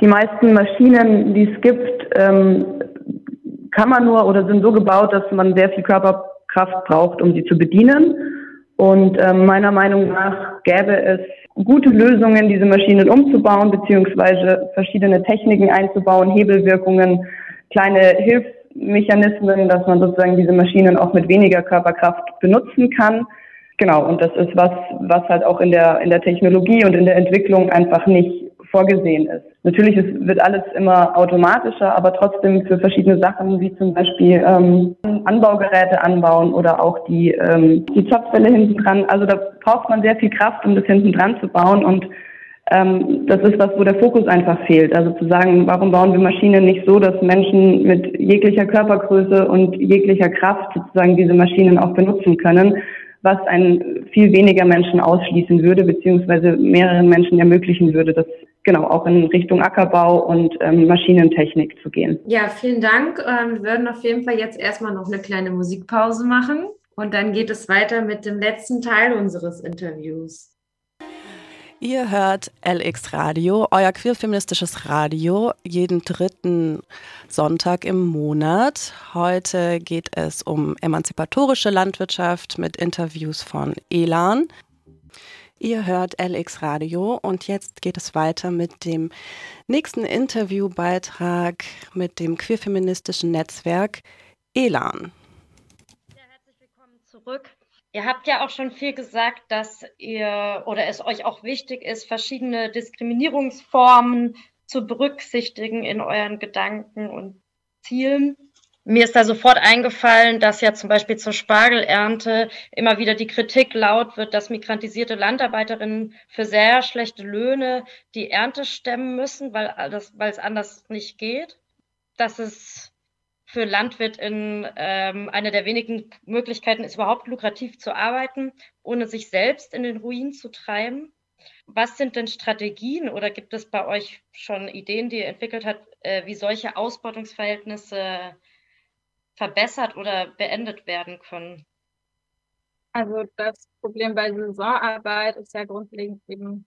Die meisten Maschinen, die es gibt, ähm, kann man nur oder sind so gebaut, dass man sehr viel Körperkraft braucht, um sie zu bedienen. Und ähm, meiner Meinung nach gäbe es gute Lösungen, diese Maschinen umzubauen, beziehungsweise verschiedene Techniken einzubauen, Hebelwirkungen, kleine Hilfs Mechanismen, dass man sozusagen diese Maschinen auch mit weniger Körperkraft benutzen kann. Genau, und das ist was, was halt auch in der, in der Technologie und in der Entwicklung einfach nicht vorgesehen ist. Natürlich ist, wird alles immer automatischer, aber trotzdem für verschiedene Sachen, wie zum Beispiel ähm, Anbaugeräte anbauen oder auch die, ähm, die Zapfwelle hinten dran. Also da braucht man sehr viel Kraft, um das hinten dran zu bauen und ähm, das ist was, wo der Fokus einfach fehlt. Also zu sagen, warum bauen wir Maschinen nicht so, dass Menschen mit jeglicher Körpergröße und jeglicher Kraft sozusagen diese Maschinen auch benutzen können, was ein viel weniger Menschen ausschließen würde, beziehungsweise mehreren Menschen ermöglichen würde, das genau auch in Richtung Ackerbau und ähm, Maschinentechnik zu gehen. Ja, vielen Dank. Ähm, wir würden auf jeden Fall jetzt erstmal noch eine kleine Musikpause machen. Und dann geht es weiter mit dem letzten Teil unseres Interviews. Ihr hört LX Radio, euer queerfeministisches Radio, jeden dritten Sonntag im Monat. Heute geht es um emanzipatorische Landwirtschaft mit Interviews von Elan. Ihr hört LX Radio und jetzt geht es weiter mit dem nächsten Interviewbeitrag mit dem queerfeministischen Netzwerk Elan. Ja, herzlich willkommen zurück. Ihr habt ja auch schon viel gesagt, dass ihr oder es euch auch wichtig ist, verschiedene Diskriminierungsformen zu berücksichtigen in euren Gedanken und Zielen. Mir ist da sofort eingefallen, dass ja zum Beispiel zur Spargelernte immer wieder die Kritik laut wird, dass migrantisierte Landarbeiterinnen für sehr schlechte Löhne die Ernte stemmen müssen, weil, das, weil es anders nicht geht. Dass es für LandwirtInnen ähm, eine der wenigen Möglichkeiten ist, überhaupt lukrativ zu arbeiten, ohne sich selbst in den Ruin zu treiben. Was sind denn Strategien oder gibt es bei euch schon Ideen, die ihr entwickelt habt, äh, wie solche Ausbeutungsverhältnisse verbessert oder beendet werden können? Also das Problem bei Saisonarbeit ist ja grundlegend eben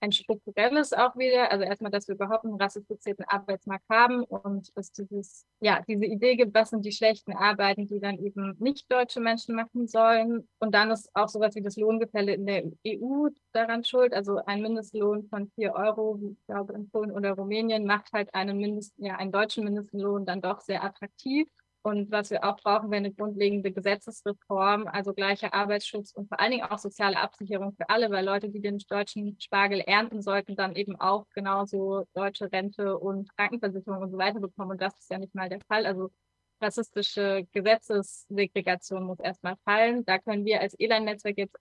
ein strukturelles auch wieder. Also erstmal, dass wir überhaupt einen rassifizierten Arbeitsmarkt haben und dass dieses, ja, diese Idee gibt, was sind die schlechten Arbeiten, die dann eben nicht deutsche Menschen machen sollen. Und dann ist auch sowas wie das Lohngefälle in der EU daran schuld. Also ein Mindestlohn von vier Euro, wie ich glaube in Polen oder Rumänien, macht halt einen Mindest, ja, einen deutschen Mindestlohn dann doch sehr attraktiv. Und was wir auch brauchen, wäre eine grundlegende Gesetzesreform, also gleicher Arbeitsschutz und vor allen Dingen auch soziale Absicherung für alle, weil Leute, die den deutschen Spargel ernten sollten, dann eben auch genauso deutsche Rente und Krankenversicherung und so weiter bekommen. Und das ist ja nicht mal der Fall. Also rassistische Gesetzessegregation muss erstmal fallen. Da können wir als ELAN-Netzwerk jetzt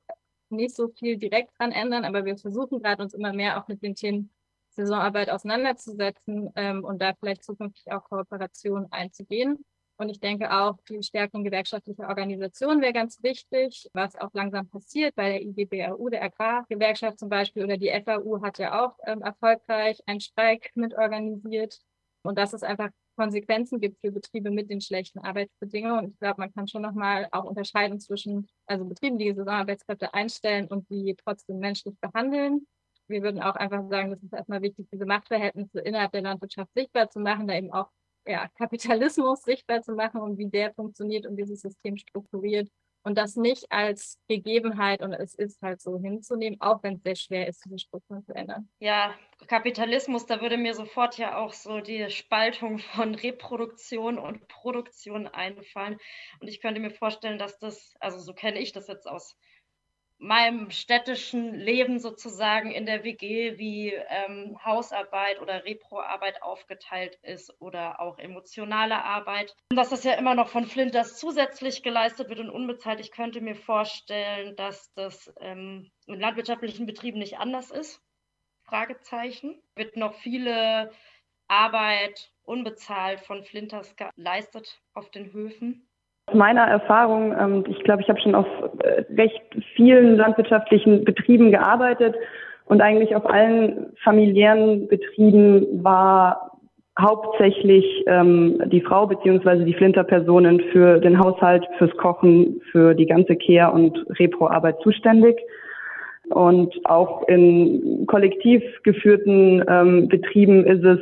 nicht so viel direkt dran ändern, aber wir versuchen gerade uns immer mehr auch mit den Themen Saisonarbeit auseinanderzusetzen ähm, und da vielleicht zukünftig auch Kooperationen einzugehen. Und ich denke auch, die Stärkung gewerkschaftlicher Organisationen wäre ganz wichtig, was auch langsam passiert bei der IGBRU, der Agrargewerkschaft zum Beispiel, oder die FAU hat ja auch ähm, erfolgreich einen Streik mitorganisiert. Und dass es einfach Konsequenzen gibt für Betriebe mit den schlechten Arbeitsbedingungen. Und ich glaube, man kann schon nochmal auch unterscheiden zwischen, also Betrieben, die Saisonarbeitskräfte einstellen und die trotzdem menschlich behandeln. Wir würden auch einfach sagen, es ist erstmal wichtig, diese Machtverhältnisse innerhalb der Landwirtschaft sichtbar zu machen, da eben auch ja, Kapitalismus sichtbar zu machen und wie der funktioniert und dieses System strukturiert und das nicht als Gegebenheit und es ist halt so hinzunehmen, auch wenn es sehr schwer ist, diese Strukturen zu ändern. Ja, Kapitalismus, da würde mir sofort ja auch so die Spaltung von Reproduktion und Produktion einfallen. Und ich könnte mir vorstellen, dass das, also so kenne ich das jetzt aus meinem städtischen Leben sozusagen in der WG, wie ähm, Hausarbeit oder Reproarbeit aufgeteilt ist oder auch emotionale Arbeit. Dass das ja immer noch von Flinters zusätzlich geleistet wird und unbezahlt. Ich könnte mir vorstellen, dass das ähm, in landwirtschaftlichen Betrieben nicht anders ist. Fragezeichen. Wird noch viele Arbeit unbezahlt von Flinters geleistet auf den Höfen. Meiner Erfahrung, ähm, ich glaube, ich habe schon auf äh, recht vielen landwirtschaftlichen Betrieben gearbeitet und eigentlich auf allen familiären Betrieben war hauptsächlich ähm, die Frau beziehungsweise die Flinterpersonen für den Haushalt, fürs Kochen, für die ganze Kehr- und Reproarbeit zuständig. Und auch in kollektiv geführten ähm, Betrieben ist es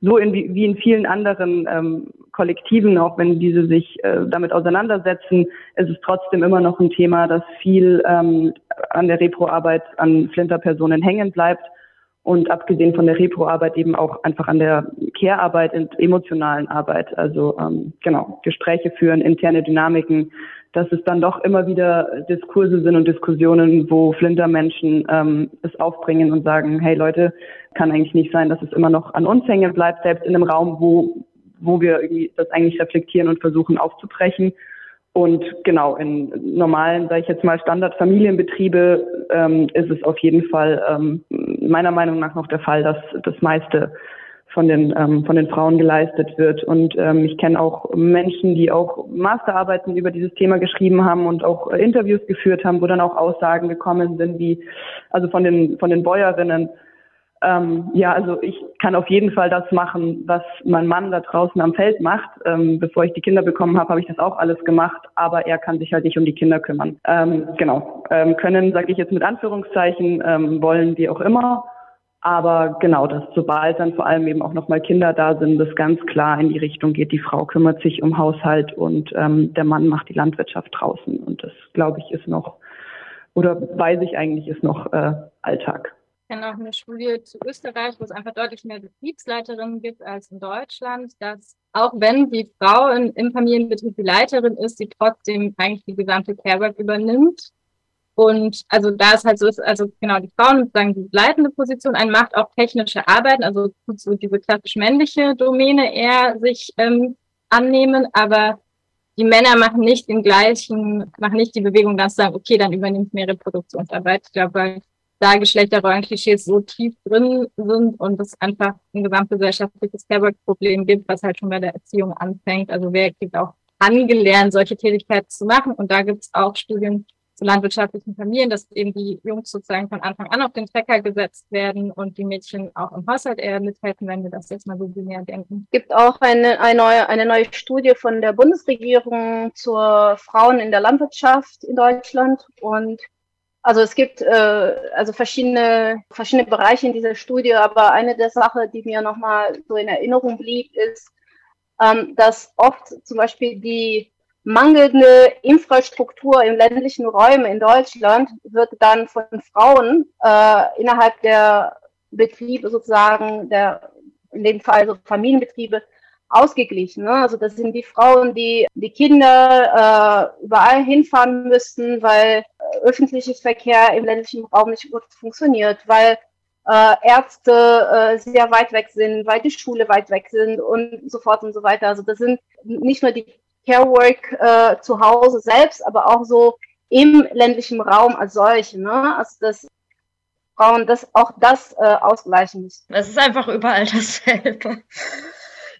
so in, wie in vielen anderen ähm, Kollektiven, auch wenn diese sich äh, damit auseinandersetzen, ist es trotzdem immer noch ein Thema, das viel ähm, an der Reproarbeit an Flinterpersonen hängen bleibt und abgesehen von der Reproarbeit eben auch einfach an der Care-Arbeit und emotionalen Arbeit. Also ähm, genau, Gespräche führen, interne Dynamiken, dass es dann doch immer wieder Diskurse sind und Diskussionen, wo Flintermenschen ähm, es aufbringen und sagen, hey Leute, kann eigentlich nicht sein, dass es immer noch an uns hängen bleibt, selbst in einem Raum, wo wo wir irgendwie das eigentlich reflektieren und versuchen aufzubrechen. Und genau, in normalen, sage ich jetzt mal, Standardfamilienbetriebe ähm, ist es auf jeden Fall ähm, meiner Meinung nach noch der Fall, dass das meiste von den, ähm, von den Frauen geleistet wird. Und ähm, ich kenne auch Menschen, die auch Masterarbeiten über dieses Thema geschrieben haben und auch äh, Interviews geführt haben, wo dann auch Aussagen gekommen sind, wie also von den, von den Bäuerinnen, Ähm, ja, also ich kann auf jeden Fall das machen, was mein Mann da draußen am Feld macht. Ähm, bevor ich die Kinder bekommen habe, habe ich das auch alles gemacht, aber er kann sich halt nicht um die Kinder kümmern. Ähm, genau, ähm, können, sage ich jetzt mit Anführungszeichen, ähm, wollen wie auch immer. Aber genau, dass sobald dann vor allem eben auch nochmal Kinder da sind, das ganz klar in die Richtung geht, die Frau kümmert sich um Haushalt und ähm, der Mann macht die Landwirtschaft draußen. Und das, glaube ich, ist noch, oder weiß ich eigentlich, ist noch äh, Alltag. Kenne auch eine Studie zu Österreich, wo es einfach deutlich mehr Betriebsleiterinnen gibt als in Deutschland, dass auch wenn die Frau in, im Familienbetrieb die Leiterin ist, sie trotzdem eigentlich die gesamte Carework übernimmt und also da es halt so ist, also genau, die Frauen sagen die leitende Position ein, macht auch technische Arbeiten, also so diese klassisch männliche Domäne eher sich ähm, annehmen, aber die Männer machen nicht den gleichen, machen nicht die Bewegung, dass sagen, okay, dann übernimmt mehr Reproduktionsarbeit. Ich glaube, da Geschlechterrollenklischees so tief drin sind und es einfach ein gesamtgesellschaftliches Care-Problem gibt, was halt schon bei der Erziehung anfängt. Also wer kriegt auch angelernt, solche Tätigkeiten zu machen. Und da gibt es auch Studien, zu landwirtschaftlichen Familien, dass eben die Jungs sozusagen von Anfang an auf den Trecker gesetzt werden und die Mädchen auch im Haushalt eher mithelfen, wenn wir das jetzt mal so binär denken. Es gibt auch eine, eine, neue, eine neue Studie von der Bundesregierung zur Frauen in der Landwirtschaft in Deutschland und also es gibt äh, also verschiedene verschiedene Bereiche in dieser Studie, aber eine der Sachen, die mir nochmal so in Erinnerung blieb, ist, ähm, dass oft zum Beispiel die mangelnde Infrastruktur in ländlichen Räumen in Deutschland wird dann von Frauen äh, innerhalb der Betriebe sozusagen, der, in dem Fall so Familienbetriebe, ausgeglichen. Ne? Also das sind die Frauen, die die Kinder äh, überall hinfahren müssten, weil äh, öffentliches Verkehr im ländlichen Raum nicht gut funktioniert, weil äh, Ärzte äh, sehr weit weg sind, weil die Schule weit weg sind und so fort und so weiter. Also das sind nicht nur die Carework äh, zu Hause selbst, aber auch so im ländlichen Raum als solche. Ne? Also dass Frauen das auch das äh, ausgleichen müssen. Es ist einfach überall dasselbe.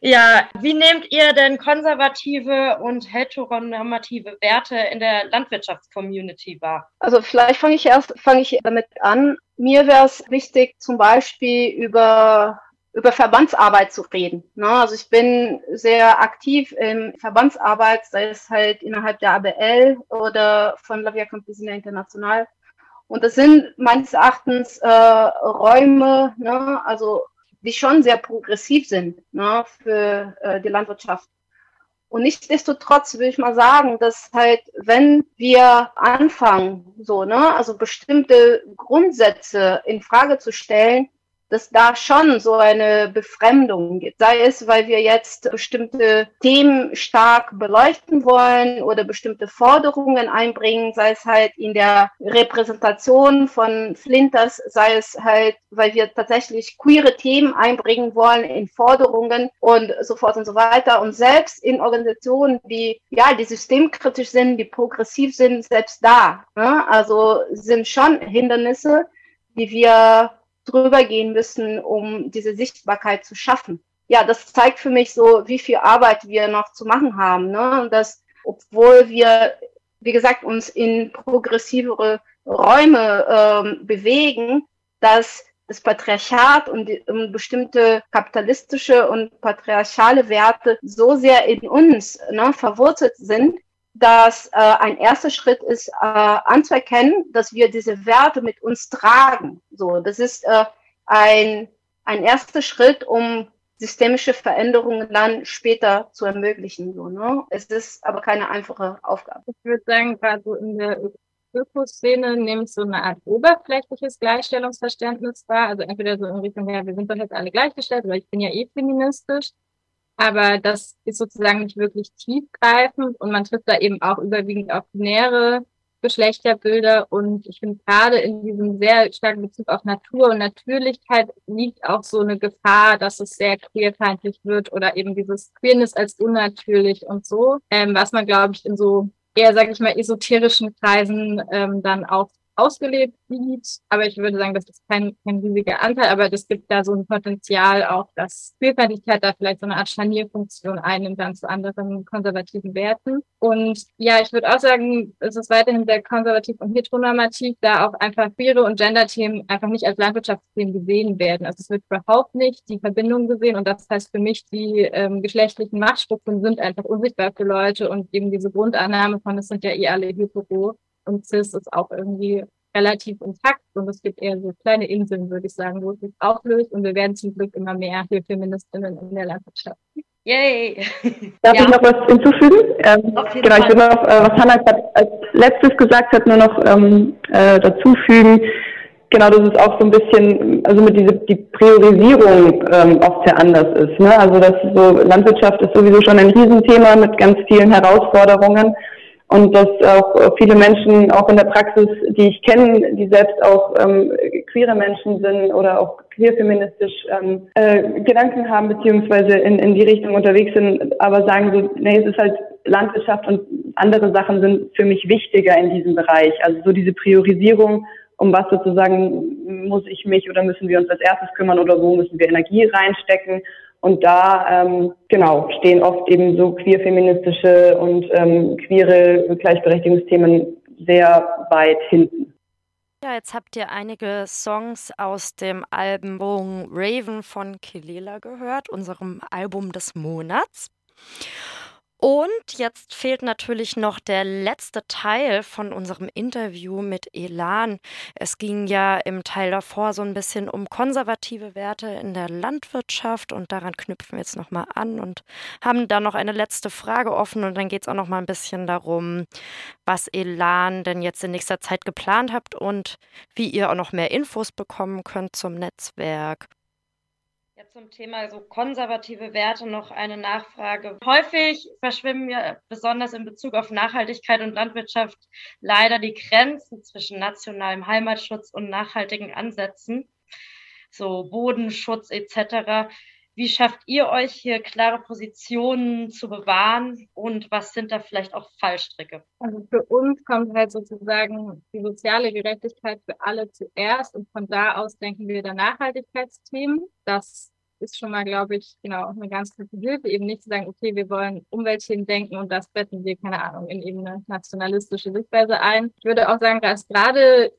Ja, wie nehmt ihr denn konservative und heteronormative Werte in der Landwirtschaftscommunity wahr? Also vielleicht fange ich erst fange ich damit an. Mir wäre es wichtig, zum Beispiel über über Verbandsarbeit zu reden. Ne? Also ich bin sehr aktiv in Verbandsarbeit, sei es halt innerhalb der ABL oder von La Via Campesina International. Und das sind meines Erachtens äh, Räume, ne? also die schon sehr progressiv sind ne? für äh, die Landwirtschaft. Und nichtsdestotrotz will ich mal sagen, dass halt, wenn wir anfangen, so, ne, also bestimmte Grundsätze in Frage zu stellen, dass da schon so eine Befremdung gibt. Sei es, weil wir jetzt bestimmte Themen stark beleuchten wollen oder bestimmte Forderungen einbringen, sei es halt in der Repräsentation von Flinters, sei es halt, weil wir tatsächlich queere Themen einbringen wollen in Forderungen und so fort und so weiter. Und selbst in Organisationen, die, ja, die systemkritisch sind, die progressiv sind, selbst da, ne? also sind schon Hindernisse, die wir drüber gehen müssen, um diese Sichtbarkeit zu schaffen. Ja, das zeigt für mich so, wie viel Arbeit wir noch zu machen haben. Ne? Und dass, obwohl wir, wie gesagt, uns in progressivere Räume ähm, bewegen, dass das Patriarchat und, die, und bestimmte kapitalistische und patriarchale Werte so sehr in uns ne, verwurzelt sind, dass äh, ein erster Schritt ist, äh, anzuerkennen, dass wir diese Werte mit uns tragen. So, das ist äh, ein, ein erster Schritt, um systemische Veränderungen dann später zu ermöglichen. So, ne? Es ist aber keine einfache Aufgabe. Ich würde sagen, gerade so in der Ökoszene ich so eine Art oberflächliches Gleichstellungsverständnis wahr. Also entweder so in Richtung, ja, wir sind doch jetzt alle gleichgestellt, weil ich bin ja eh feministisch aber das ist sozusagen nicht wirklich tiefgreifend und man trifft da eben auch überwiegend auf binäre Geschlechterbilder. Und ich finde gerade in diesem sehr starken Bezug auf Natur und Natürlichkeit liegt auch so eine Gefahr, dass es sehr queerfeindlich wird oder eben dieses Queerness als unnatürlich und so, ähm, was man glaube ich in so eher, sage ich mal, esoterischen Kreisen ähm, dann auch ausgelebt sieht. Aber ich würde sagen, das ist kein, kein riesiger Anteil, aber es gibt da so ein Potenzial auch, dass Vielfältigkeit da vielleicht so eine Art Scharnierfunktion einnimmt dann zu anderen konservativen Werten. Und ja, ich würde auch sagen, es ist weiterhin sehr konservativ und heteronormativ, da auch einfach queere und Gender-Themen einfach nicht als Landwirtschaftsthemen gesehen werden. Also es wird überhaupt nicht die Verbindung gesehen und das heißt für mich, die ähm, geschlechtlichen Machtstrukturen sind einfach unsichtbar für Leute und eben diese Grundannahme von, es sind ja eh alle hetero und cis ist auch irgendwie relativ intakt und es gibt eher so kleine Inseln, würde ich sagen, wo es sich auflöst und wir werden zum Glück immer mehr hier Feministinnen in der Landwirtschaft. Yay! Darf ja. ich noch was hinzufügen? Ähm, genau, Fall. ich will noch, äh, was Hannah als letztes gesagt hat, nur noch ähm, äh, dazufügen. Genau, dass es auch so ein bisschen, also mit diese die Priorisierung ähm, oft sehr anders ist. Ne? Also dass so Landwirtschaft ist sowieso schon ein Riesenthema mit ganz vielen Herausforderungen und dass auch viele Menschen auch in der Praxis, die ich kenne, die selbst auch ähm, queere Menschen sind oder auch queerfeministisch ähm, äh, Gedanken haben beziehungsweise in, in die Richtung unterwegs sind, aber sagen so, nee, es ist halt Landwirtschaft und andere Sachen sind für mich wichtiger in diesem Bereich. Also so diese Priorisierung, um was sozusagen muss ich mich oder müssen wir uns als erstes kümmern oder wo müssen wir Energie reinstecken und da, ähm, genau, stehen oft eben so queer-feministische und ähm, queere Gleichberechtigungsthemen sehr weit hinten. Ja, jetzt habt ihr einige Songs aus dem Album Raven von Kelela gehört, unserem Album des Monats. Und jetzt fehlt natürlich noch der letzte Teil von unserem Interview mit Elan. Es ging ja im Teil davor so ein bisschen um konservative Werte in der Landwirtschaft und daran knüpfen wir jetzt nochmal an und haben da noch eine letzte Frage offen und dann geht es auch nochmal ein bisschen darum, was Elan denn jetzt in nächster Zeit geplant habt und wie ihr auch noch mehr Infos bekommen könnt zum Netzwerk zum Thema so konservative Werte noch eine Nachfrage. Häufig verschwimmen wir besonders in Bezug auf Nachhaltigkeit und Landwirtschaft leider die Grenzen zwischen nationalem Heimatschutz und nachhaltigen Ansätzen, so Bodenschutz etc. Wie schafft ihr euch hier klare Positionen zu bewahren und was sind da vielleicht auch Fallstricke? Also für uns kommt halt sozusagen die soziale Gerechtigkeit für alle zuerst und von da aus denken wir der Nachhaltigkeitsthemen. Das ist schon mal, glaube ich, genau eine ganz gute Hilfe, eben nicht zu sagen, okay, wir wollen Umweltthemen denken und das betten wir, keine Ahnung, in eben eine nationalistische Sichtweise ein. Ich würde auch sagen, dass gerade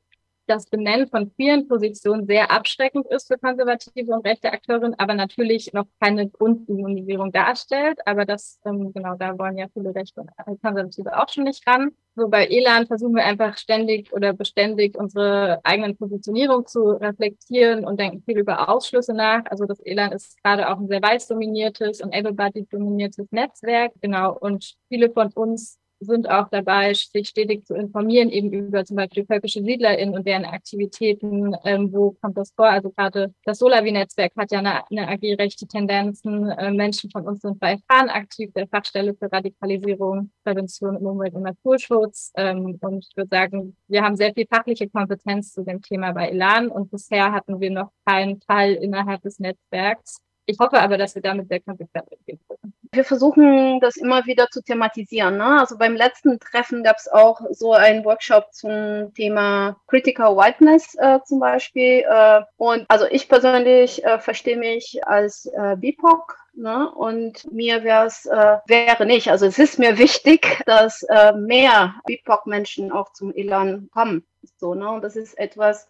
das Benennen von vielen Positionen sehr abschreckend ist für konservative und rechte Akteurinnen, aber natürlich noch keine Grundimmunisierung darstellt. Aber das, ähm, genau, da wollen ja viele Rechte und Konservative auch schon nicht ran. So bei Elan versuchen wir einfach ständig oder beständig unsere eigenen Positionierung zu reflektieren und denken viel über Ausschlüsse nach. Also das Elan ist gerade auch ein sehr weiß dominiertes und able-bodied dominiertes Netzwerk. Genau. Und viele von uns sind auch dabei, sich stetig zu informieren, eben über zum Beispiel völkische SiedlerInnen und deren Aktivitäten. Ähm, wo kommt das vor? Also gerade das Solavi-Netzwerk hat ja eine, eine AG-rechte Tendenzen. Äh, Menschen von uns sind bei FAN aktiv, der Fachstelle für Radikalisierung, Prävention im Umwelt- und Naturschutz. Ähm, und ich würde sagen, wir haben sehr viel fachliche Kompetenz zu dem Thema bei Elan und bisher hatten wir noch keinen Fall innerhalb des Netzwerks. Ich hoffe aber, dass wir damit sehr konsequent umgehen können. Wir versuchen das immer wieder zu thematisieren. Ne? Also beim letzten Treffen gab es auch so einen Workshop zum Thema Critical Whiteness äh, zum Beispiel. Äh, und also ich persönlich äh, verstehe mich als äh, BIPOC. Ne? Und mir wäre es, äh, wäre nicht, also es ist mir wichtig, dass äh, mehr BIPOC-Menschen auch zum Elan kommen. So, ne? Und das ist etwas,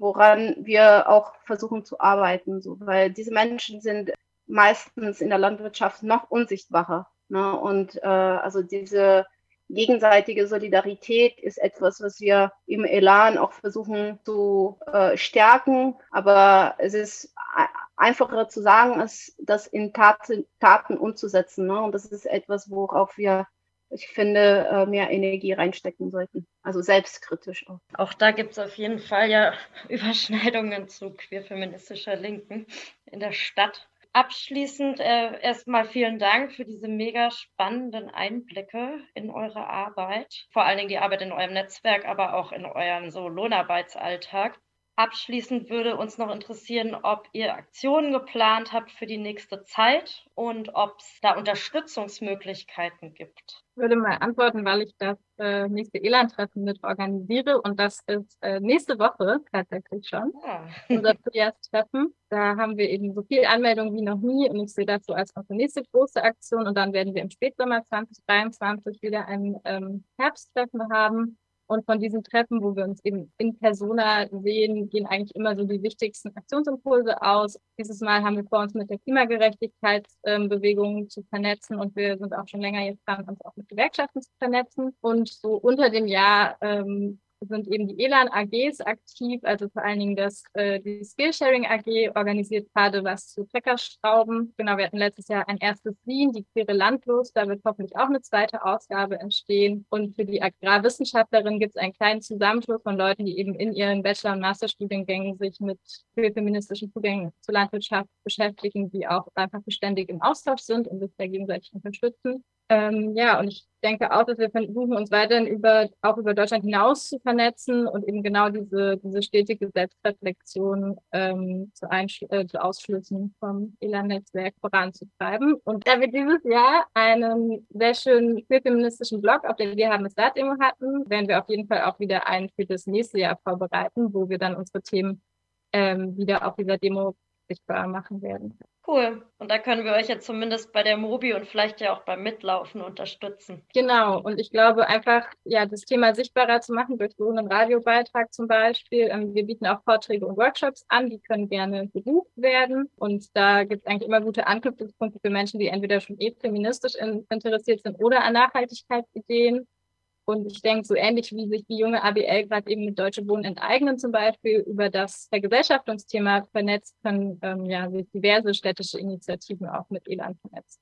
woran wir auch versuchen zu arbeiten, so, weil diese Menschen sind meistens in der Landwirtschaft noch unsichtbarer. Ne? Und äh, also diese gegenseitige Solidarität ist etwas, was wir im Elan auch versuchen zu äh, stärken. Aber es ist einfacher zu sagen, als das in Taten, Taten umzusetzen. Ne? Und das ist etwas, worauf wir ich finde, äh, mehr Energie reinstecken sollten. Also selbstkritisch auch. Auch da gibt es auf jeden Fall ja Überschneidungen zu queerfeministischer Linken in der Stadt. Abschließend äh, erstmal vielen Dank für diese mega spannenden Einblicke in eure Arbeit. Vor allen Dingen die Arbeit in eurem Netzwerk, aber auch in eurem so Lohnarbeitsalltag. Abschließend würde uns noch interessieren, ob ihr Aktionen geplant habt für die nächste Zeit und ob es da Unterstützungsmöglichkeiten gibt. Ich würde mal antworten, weil ich das äh, nächste Elan-Treffen mit organisiere und das ist äh, nächste Woche tatsächlich schon. Ja. Unser Frühjahrstreffen. Da haben wir eben so viel Anmeldungen wie noch nie und ich sehe das so als unsere nächste große Aktion und dann werden wir im Spätsommer 2023 wieder ein ähm, Herbsttreffen haben und von diesen Treffen, wo wir uns eben in Persona sehen, gehen eigentlich immer so die wichtigsten Aktionsimpulse aus. Dieses Mal haben wir vor, uns mit der Klimagerechtigkeitsbewegung ähm, zu vernetzen und wir sind auch schon länger jetzt dran, uns auch mit Gewerkschaften zu vernetzen. Und so unter dem Jahr ähm, sind eben die ELAN AGs aktiv, also vor allen Dingen das, äh, die Skillsharing AG organisiert gerade was zu Treckerschrauben. Genau, wir hatten letztes Jahr ein erstes Lean, die queere Landlos, da wird hoffentlich auch eine zweite Ausgabe entstehen. Und für die Agrarwissenschaftlerin gibt es einen kleinen Zusammenschluss von Leuten, die eben in ihren Bachelor- und Masterstudiengängen sich mit feministischen Zugängen zur Landwirtschaft beschäftigen, die auch einfach beständig im Austausch sind und sich da gegenseitig unterstützen. Ähm, ja, und ich denke auch, dass wir versuchen, uns weiterhin über, auch über Deutschland hinaus zu vernetzen und eben genau diese, diese stetige Selbstreflexion ähm, zu, äh, zu Ausschlüssen vom ELA-Netzwerk voranzutreiben. Und da wir dieses Jahr einen sehr schönen feministischen Blog auf der Wir haben es Demo hatten, werden wir auf jeden Fall auch wieder einen für das nächste Jahr vorbereiten, wo wir dann unsere Themen ähm, wieder auf dieser Demo sichtbar machen werden. Cool. Und da können wir euch jetzt zumindest bei der Mobi und vielleicht ja auch beim Mitlaufen unterstützen. Genau. Und ich glaube einfach, ja, das Thema sichtbarer zu machen durch so einen Radiobeitrag zum Beispiel. Ähm, wir bieten auch Vorträge und Workshops an, die können gerne besucht werden. Und da gibt es eigentlich immer gute Anknüpfungspunkte für Menschen, die entweder schon eh feministisch in, interessiert sind oder an Nachhaltigkeitsideen. Und ich denke, so ähnlich wie sich die junge ABL gerade eben mit Deutsche Wohnen enteignen zum Beispiel über das Vergesellschaftungsthema vernetzt, können ähm, ja sich diverse städtische Initiativen auch mit Elan vernetzen.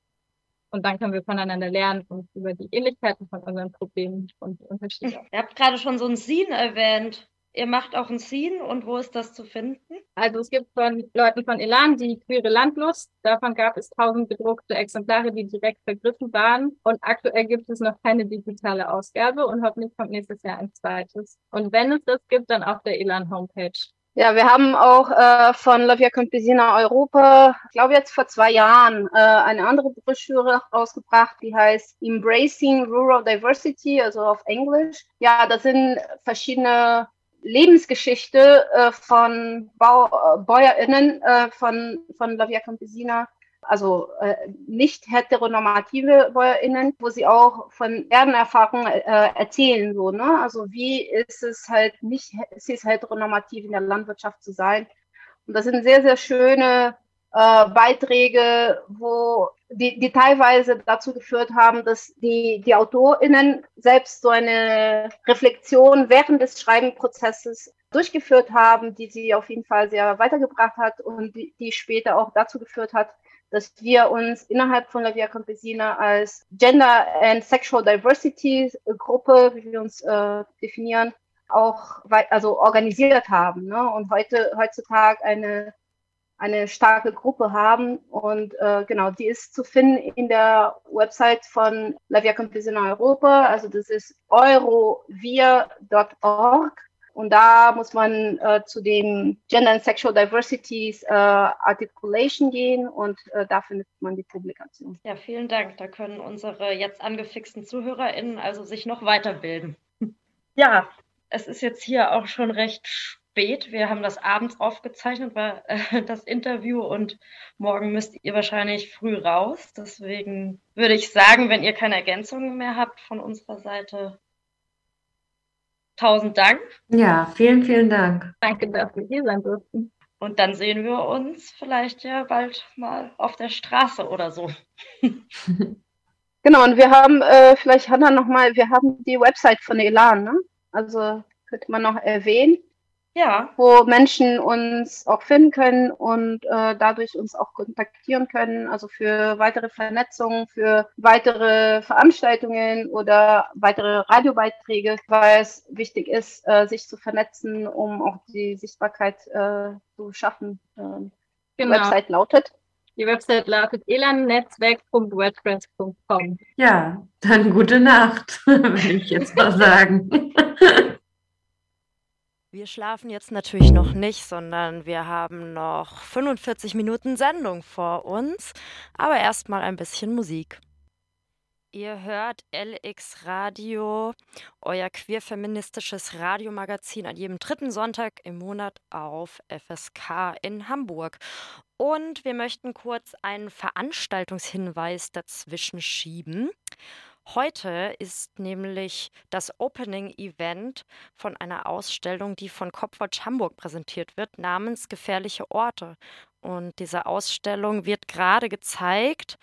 Und dann können wir voneinander lernen und über die Ähnlichkeiten von unseren Problemen und Unterschiede. Ihr habt gerade schon so ein Scene erwähnt. Ihr macht auch ein Scene und wo ist das zu finden? Also es gibt von Leuten von Elan die queere Landlust. Davon gab es tausend gedruckte Exemplare, die direkt vergriffen waren. Und aktuell gibt es noch keine digitale Ausgabe und hoffentlich kommt nächstes Jahr ein zweites. Und wenn es das gibt, dann auf der Elan Homepage. Ja, wir haben auch äh, von Lavia Campesina Europa, ich glaube jetzt vor zwei Jahren, äh, eine andere Broschüre rausgebracht, die heißt Embracing Rural Diversity, also auf Englisch. Ja, das sind verschiedene Lebensgeschichte äh, von Bau, äh, BäuerInnen äh, von, von La Via Campesina, also äh, nicht heteronormative BäuerInnen, wo sie auch von Erdenerfahrung äh, erzählen, so, ne? Also wie ist es halt nicht, ist es heteronormativ in der Landwirtschaft zu sein? Und das sind sehr, sehr schöne äh, Beiträge, wo die, die teilweise dazu geführt haben, dass die, die AutorInnen selbst so eine Reflexion während des Schreibenprozesses durchgeführt haben, die sie auf jeden Fall sehr weitergebracht hat und die, die später auch dazu geführt hat, dass wir uns innerhalb von La Via Campesina als Gender and Sexual Diversity Gruppe, wie wir uns äh, definieren, auch also organisiert haben ne? und heute heutzutage eine eine starke Gruppe haben. Und äh, genau, die ist zu finden in der Website von La Via Campesina Europa. Also das ist eurovia.org. Und da muss man äh, zu dem Gender and Sexual Diversities äh, Articulation gehen und äh, da findet man die Publikation. Ja, vielen Dank. Da können unsere jetzt angefixten ZuhörerInnen also sich noch weiterbilden. Ja, es ist jetzt hier auch schon recht spät. Wir haben das abends aufgezeichnet, war äh, das Interview und morgen müsst ihr wahrscheinlich früh raus. Deswegen würde ich sagen, wenn ihr keine Ergänzungen mehr habt von unserer Seite, tausend Dank. Ja, vielen, vielen Dank. Danke, dass wir hier sein durften. Und dann sehen wir uns vielleicht ja bald mal auf der Straße oder so. genau, und wir haben, äh, vielleicht Hanna nochmal, wir haben die Website von Elan, ne? Also könnte man noch erwähnen ja. wo Menschen uns auch finden können und äh, dadurch uns auch kontaktieren können, also für weitere Vernetzungen, für weitere Veranstaltungen oder weitere Radiobeiträge, weil es wichtig ist, äh, sich zu vernetzen, um auch die Sichtbarkeit äh, zu schaffen. Ähm, die genau. Website lautet die Website lautet elannetzwerk.wordpress.com. Ja, dann gute Nacht, würde ich jetzt mal sagen. Wir schlafen jetzt natürlich noch nicht, sondern wir haben noch 45 Minuten Sendung vor uns. Aber erstmal ein bisschen Musik. Ihr hört LX Radio, euer queerfeministisches Radiomagazin an jedem dritten Sonntag im Monat auf FSK in Hamburg. Und wir möchten kurz einen Veranstaltungshinweis dazwischen schieben. Heute ist nämlich das Opening-Event von einer Ausstellung, die von Copwatch Hamburg präsentiert wird, namens Gefährliche Orte. Und diese Ausstellung wird gerade gezeigt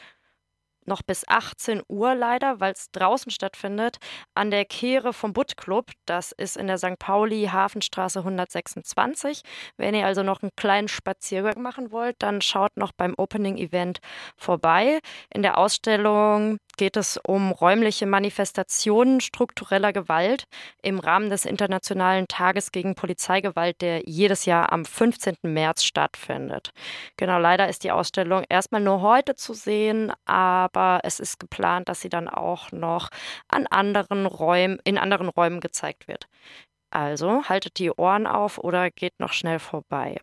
noch bis 18 Uhr leider, weil es draußen stattfindet, an der Kehre vom Butt Club. Das ist in der St. Pauli Hafenstraße 126. Wenn ihr also noch einen kleinen Spaziergang machen wollt, dann schaut noch beim Opening Event vorbei. In der Ausstellung geht es um räumliche Manifestationen struktureller Gewalt im Rahmen des Internationalen Tages gegen Polizeigewalt, der jedes Jahr am 15. März stattfindet. Genau, leider ist die Ausstellung erstmal nur heute zu sehen, aber es ist geplant, dass sie dann auch noch an anderen Räumen, in anderen Räumen gezeigt wird. Also haltet die Ohren auf oder geht noch schnell vorbei.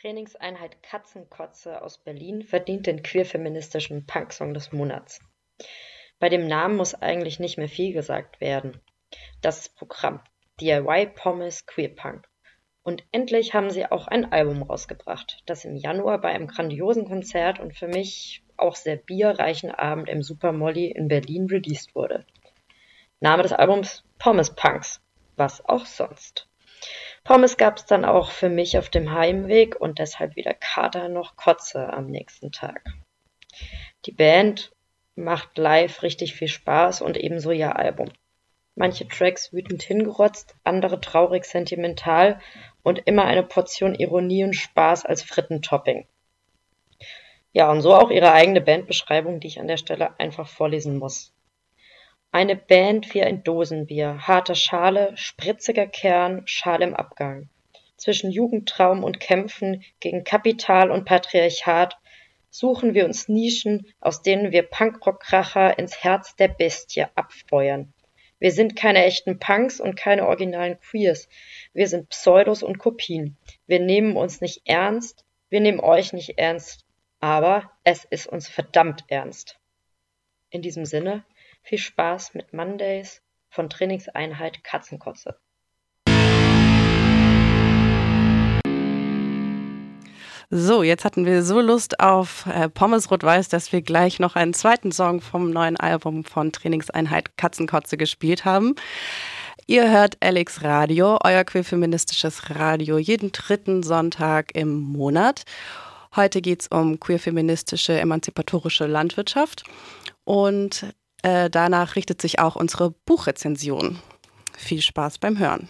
Trainingseinheit Katzenkotze aus Berlin verdient den queerfeministischen Punksong des Monats. Bei dem Namen muss eigentlich nicht mehr viel gesagt werden. Das Programm DIY Pommes Queer Punk. Und endlich haben sie auch ein Album rausgebracht, das im Januar bei einem grandiosen Konzert und für mich auch sehr bierreichen Abend im Super Molly in Berlin released wurde. Name des Albums Pommes Punks. Was auch sonst. Pommes gab's dann auch für mich auf dem Heimweg und deshalb weder Kater noch Kotze am nächsten Tag. Die Band macht live richtig viel Spaß und ebenso ihr Album. Manche Tracks wütend hingerotzt, andere traurig sentimental und immer eine Portion Ironie und Spaß als Frittentopping. Ja, und so auch ihre eigene Bandbeschreibung, die ich an der Stelle einfach vorlesen muss. Eine Band wie ein Dosenbier, harte Schale, spritziger Kern, Schal im Abgang. Zwischen Jugendtraum und Kämpfen gegen Kapital und Patriarchat suchen wir uns Nischen, aus denen wir Punkrockkracher ins Herz der Bestie abfeuern. Wir sind keine echten Punks und keine originalen Queers. Wir sind Pseudos und Kopien. Wir nehmen uns nicht ernst, wir nehmen euch nicht ernst, aber es ist uns verdammt ernst. In diesem Sinne, viel Spaß mit Mondays von Trainingseinheit Katzenkotze. So, jetzt hatten wir so Lust auf äh, Pommes Rot-Weiß, dass wir gleich noch einen zweiten Song vom neuen Album von Trainingseinheit Katzenkotze gespielt haben. Ihr hört Alex Radio, euer queerfeministisches Radio, jeden dritten Sonntag im Monat. Heute geht es um queerfeministische, emanzipatorische Landwirtschaft. Und äh, danach richtet sich auch unsere Buchrezension. Viel Spaß beim Hören.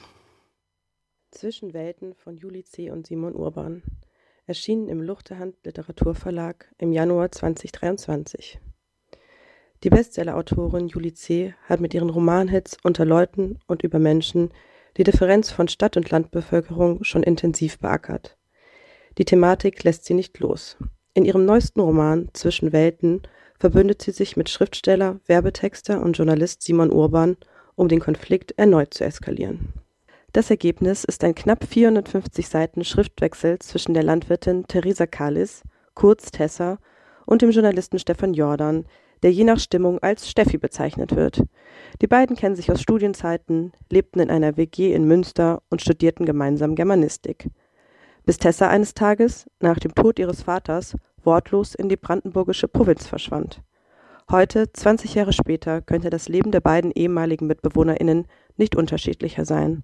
Zwischen Welten von Juli C. und Simon Urban. Erschienen im Luchterhand Literaturverlag im Januar 2023. Die Bestsellerautorin Juli C. hat mit ihren Romanhits unter Leuten und über Menschen die Differenz von Stadt- und Landbevölkerung schon intensiv beackert. Die Thematik lässt sie nicht los. In ihrem neuesten Roman Zwischen Welten verbündet sie sich mit Schriftsteller, Werbetexter und Journalist Simon Urban, um den Konflikt erneut zu eskalieren. Das Ergebnis ist ein knapp 450 Seiten Schriftwechsel zwischen der Landwirtin Theresa Kalis, kurz Tessa, und dem Journalisten Stefan Jordan, der je nach Stimmung als Steffi bezeichnet wird. Die beiden kennen sich aus Studienzeiten, lebten in einer WG in Münster und studierten gemeinsam Germanistik. Bis Tessa eines Tages, nach dem Tod ihres Vaters, wortlos in die brandenburgische Provinz verschwand. Heute, 20 Jahre später, könnte das Leben der beiden ehemaligen MitbewohnerInnen nicht unterschiedlicher sein.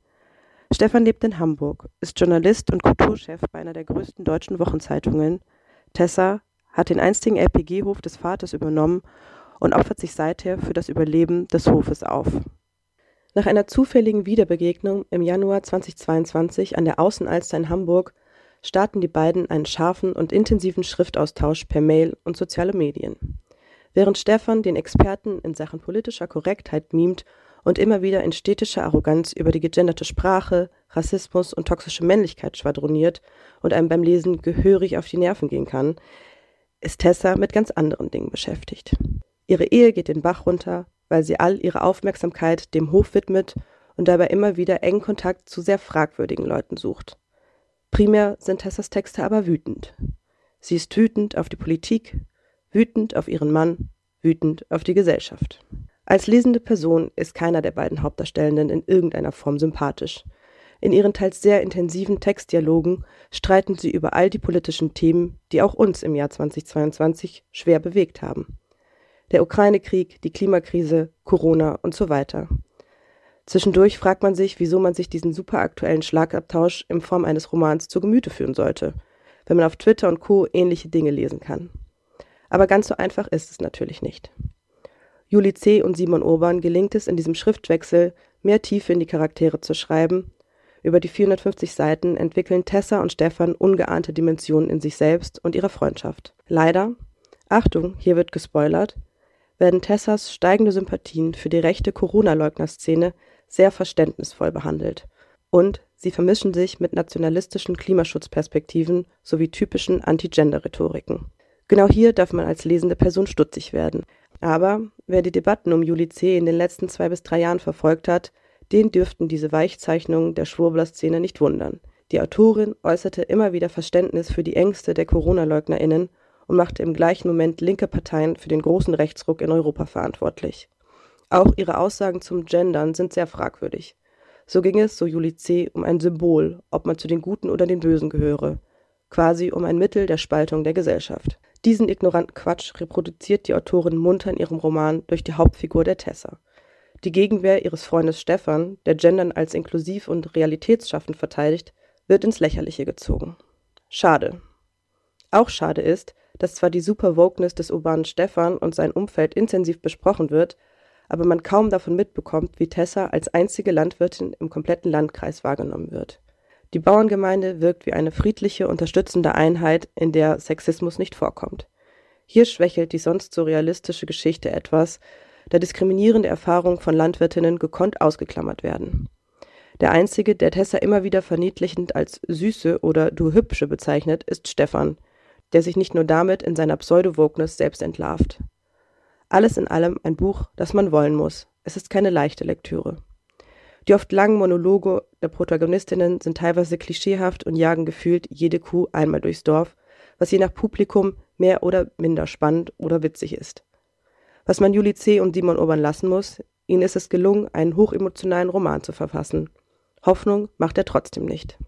Stefan lebt in Hamburg, ist Journalist und Kulturchef bei einer der größten deutschen Wochenzeitungen. Tessa hat den einstigen LPG-Hof des Vaters übernommen und opfert sich seither für das Überleben des Hofes auf. Nach einer zufälligen Wiederbegegnung im Januar 2022 an der Außenalster in Hamburg starten die beiden einen scharfen und intensiven Schriftaustausch per Mail und soziale Medien. Während Stefan den Experten in Sachen politischer Korrektheit mimt und immer wieder in städtischer Arroganz über die gegenderte Sprache, Rassismus und toxische Männlichkeit schwadroniert und einem beim Lesen gehörig auf die Nerven gehen kann, ist Tessa mit ganz anderen Dingen beschäftigt. Ihre Ehe geht den Bach runter, weil sie all ihre Aufmerksamkeit dem Hof widmet und dabei immer wieder engen Kontakt zu sehr fragwürdigen Leuten sucht. Primär sind Tessas Texte aber wütend. Sie ist wütend auf die Politik, wütend auf ihren Mann, wütend auf die Gesellschaft. Als lesende Person ist keiner der beiden Hauptdarstellenden in irgendeiner Form sympathisch. In ihren teils sehr intensiven Textdialogen streiten sie über all die politischen Themen, die auch uns im Jahr 2022 schwer bewegt haben. Der Ukraine-Krieg, die Klimakrise, Corona und so weiter. Zwischendurch fragt man sich, wieso man sich diesen superaktuellen Schlagabtausch in Form eines Romans zu Gemüte führen sollte, wenn man auf Twitter und Co. ähnliche Dinge lesen kann. Aber ganz so einfach ist es natürlich nicht. Juli C. und Simon Urban gelingt es in diesem Schriftwechsel, mehr Tiefe in die Charaktere zu schreiben. Über die 450 Seiten entwickeln Tessa und Stefan ungeahnte Dimensionen in sich selbst und ihrer Freundschaft. Leider, Achtung, hier wird gespoilert, werden Tessas steigende Sympathien für die rechte Corona-Leugner-Szene sehr verständnisvoll behandelt. Und sie vermischen sich mit nationalistischen Klimaschutzperspektiven sowie typischen Anti-Gender-Rhetoriken. Genau hier darf man als lesende Person stutzig werden. Aber wer die Debatten um Juli C. in den letzten zwei bis drei Jahren verfolgt hat, den dürften diese Weichzeichnungen der Schwurbler-Szene nicht wundern. Die Autorin äußerte immer wieder Verständnis für die Ängste der Corona-LeugnerInnen und machte im gleichen Moment linke Parteien für den großen Rechtsruck in Europa verantwortlich. Auch ihre Aussagen zum Gendern sind sehr fragwürdig. So ging es, so Juli C., um ein Symbol, ob man zu den Guten oder den Bösen gehöre, quasi um ein Mittel der Spaltung der Gesellschaft. Diesen ignoranten Quatsch reproduziert die Autorin munter in ihrem Roman durch die Hauptfigur der Tessa. Die Gegenwehr ihres Freundes Stefan, der Gendern als inklusiv und realitätsschaffend verteidigt, wird ins Lächerliche gezogen. Schade. Auch schade ist, dass zwar die Superwokeness des urbanen Stefan und sein Umfeld intensiv besprochen wird, aber man kaum davon mitbekommt, wie Tessa als einzige Landwirtin im kompletten Landkreis wahrgenommen wird. Die Bauerngemeinde wirkt wie eine friedliche, unterstützende Einheit, in der Sexismus nicht vorkommt. Hier schwächelt die sonst so realistische Geschichte etwas, da diskriminierende Erfahrungen von Landwirtinnen gekonnt ausgeklammert werden. Der einzige, der Tessa immer wieder verniedlichend als Süße oder Du Hübsche bezeichnet, ist Stefan, der sich nicht nur damit in seiner Pseudo-Wokeness selbst entlarvt. Alles in allem ein Buch, das man wollen muss. Es ist keine leichte Lektüre. Die oft langen Monologe der Protagonistinnen sind teilweise klischeehaft und jagen gefühlt jede Kuh einmal durchs Dorf, was je nach Publikum mehr oder minder spannend oder witzig ist. Was man Juli C. und Simon Urban lassen muss, ihnen ist es gelungen, einen hochemotionalen Roman zu verfassen. Hoffnung macht er trotzdem nicht.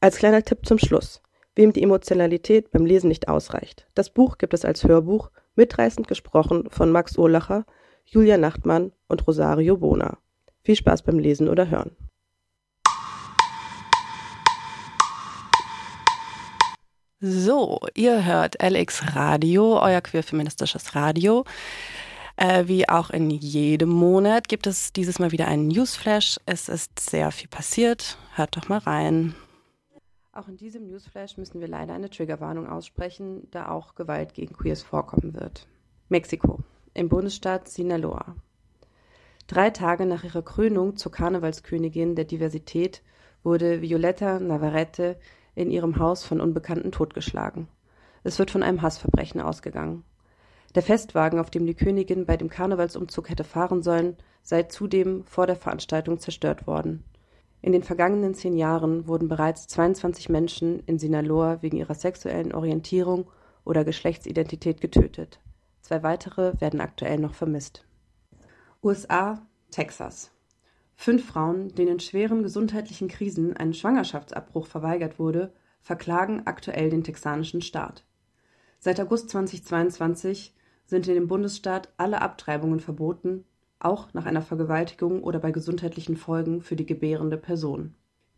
Als kleiner Tipp zum Schluss. Wem die Emotionalität beim Lesen nicht ausreicht. Das Buch gibt es als Hörbuch, mitreißend gesprochen von Max Urlacher, Julia Nachtmann und Rosario Bona. Viel Spaß beim Lesen oder Hören. So, ihr hört LX Radio, euer queerfeministisches Radio. Äh, wie auch in jedem Monat gibt es dieses Mal wieder einen Newsflash. Es ist sehr viel passiert. Hört doch mal rein. Auch in diesem Newsflash müssen wir leider eine Triggerwarnung aussprechen, da auch Gewalt gegen Queers vorkommen wird. Mexiko, im Bundesstaat Sinaloa. Drei Tage nach ihrer Krönung zur Karnevalskönigin der Diversität wurde Violetta Navarrete in ihrem Haus von Unbekannten totgeschlagen. Es wird von einem Hassverbrechen ausgegangen. Der Festwagen, auf dem die Königin bei dem Karnevalsumzug hätte fahren sollen, sei zudem vor der Veranstaltung zerstört worden. In den vergangenen zehn Jahren wurden bereits 22 Menschen in Sinaloa wegen ihrer sexuellen Orientierung oder Geschlechtsidentität getötet. Zwei weitere werden aktuell noch vermisst. USA, Texas. Fünf Frauen, denen in schweren gesundheitlichen Krisen ein Schwangerschaftsabbruch verweigert wurde, verklagen aktuell den texanischen Staat. Seit August 2022 sind in dem Bundesstaat alle Abtreibungen verboten, auch nach einer Vergewaltigung oder bei gesundheitlichen Folgen für die gebärende Person.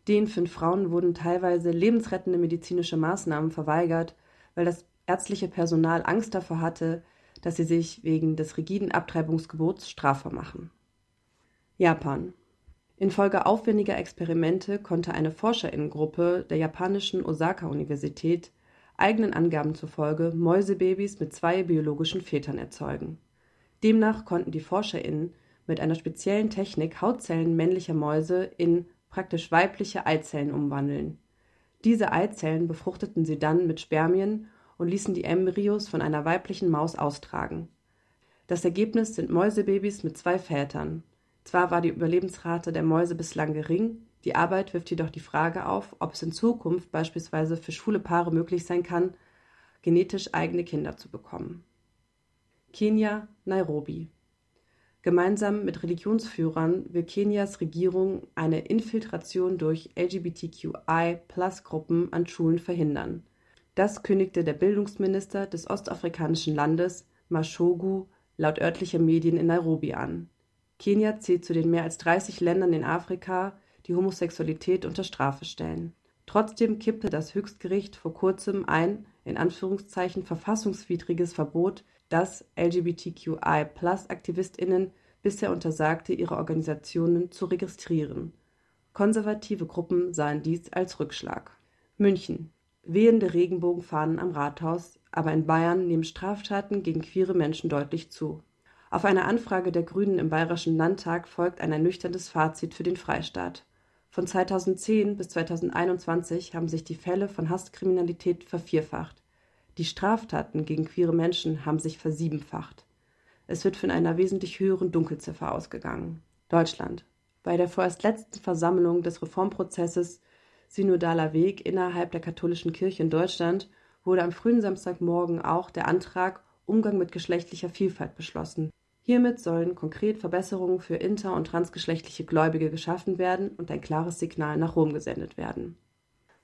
Den fünf Frauen wurden teilweise lebensrettende medizinische Maßnahmen verweigert, weil das ärztliche Personal Angst davor hatte, dass sie sich wegen des rigiden Abtreibungsgebots strafbar machen. Japan. Infolge aufwendiger Experimente konnte eine Forscherinnengruppe der japanischen Osaka-Universität eigenen Angaben zufolge Mäusebabys mit zwei biologischen Vätern erzeugen. Demnach konnten die ForscherInnen mit einer speziellen Technik Hautzellen männlicher Mäuse in praktisch weibliche Eizellen umwandeln. Diese Eizellen befruchteten sie dann mit Spermien und ließen die Embryos von einer weiblichen Maus austragen. Das Ergebnis sind Mäusebabys mit zwei Vätern. Zwar war die Überlebensrate der Mäuse bislang gering, die Arbeit wirft jedoch die Frage auf, ob es in Zukunft beispielsweise für schwule Paare möglich sein kann, genetisch eigene Kinder zu bekommen. Kenia, Nairobi. Gemeinsam mit Religionsführern will Kenias Regierung eine Infiltration durch LGBTQI-Plus-Gruppen an Schulen verhindern. Das kündigte der Bildungsminister des ostafrikanischen Landes Mashogu laut örtlicher Medien in Nairobi an. Kenia zählt zu den mehr als 30 Ländern in Afrika, die Homosexualität unter Strafe stellen. Trotzdem kippte das Höchstgericht vor kurzem ein in Anführungszeichen verfassungswidriges Verbot, das LGBTQI-Plus-AktivistInnen bisher untersagte, ihre Organisationen zu registrieren. Konservative Gruppen sahen dies als Rückschlag. München. Wehende Regenbogenfahnen am Rathaus, aber in Bayern nehmen Straftaten gegen queere Menschen deutlich zu. Auf eine Anfrage der Grünen im Bayerischen Landtag folgt ein ernüchterndes Fazit für den Freistaat. Von 2010 bis 2021 haben sich die Fälle von Hasskriminalität vervierfacht. Die Straftaten gegen queere Menschen haben sich versiebenfacht. Es wird von einer wesentlich höheren Dunkelziffer ausgegangen. Deutschland. Bei der vorerst letzten Versammlung des Reformprozesses Synodaler Weg innerhalb der katholischen Kirche in Deutschland wurde am frühen Samstagmorgen auch der Antrag Umgang mit geschlechtlicher Vielfalt beschlossen. Hiermit sollen konkret Verbesserungen für inter- und transgeschlechtliche Gläubige geschaffen werden und ein klares Signal nach Rom gesendet werden.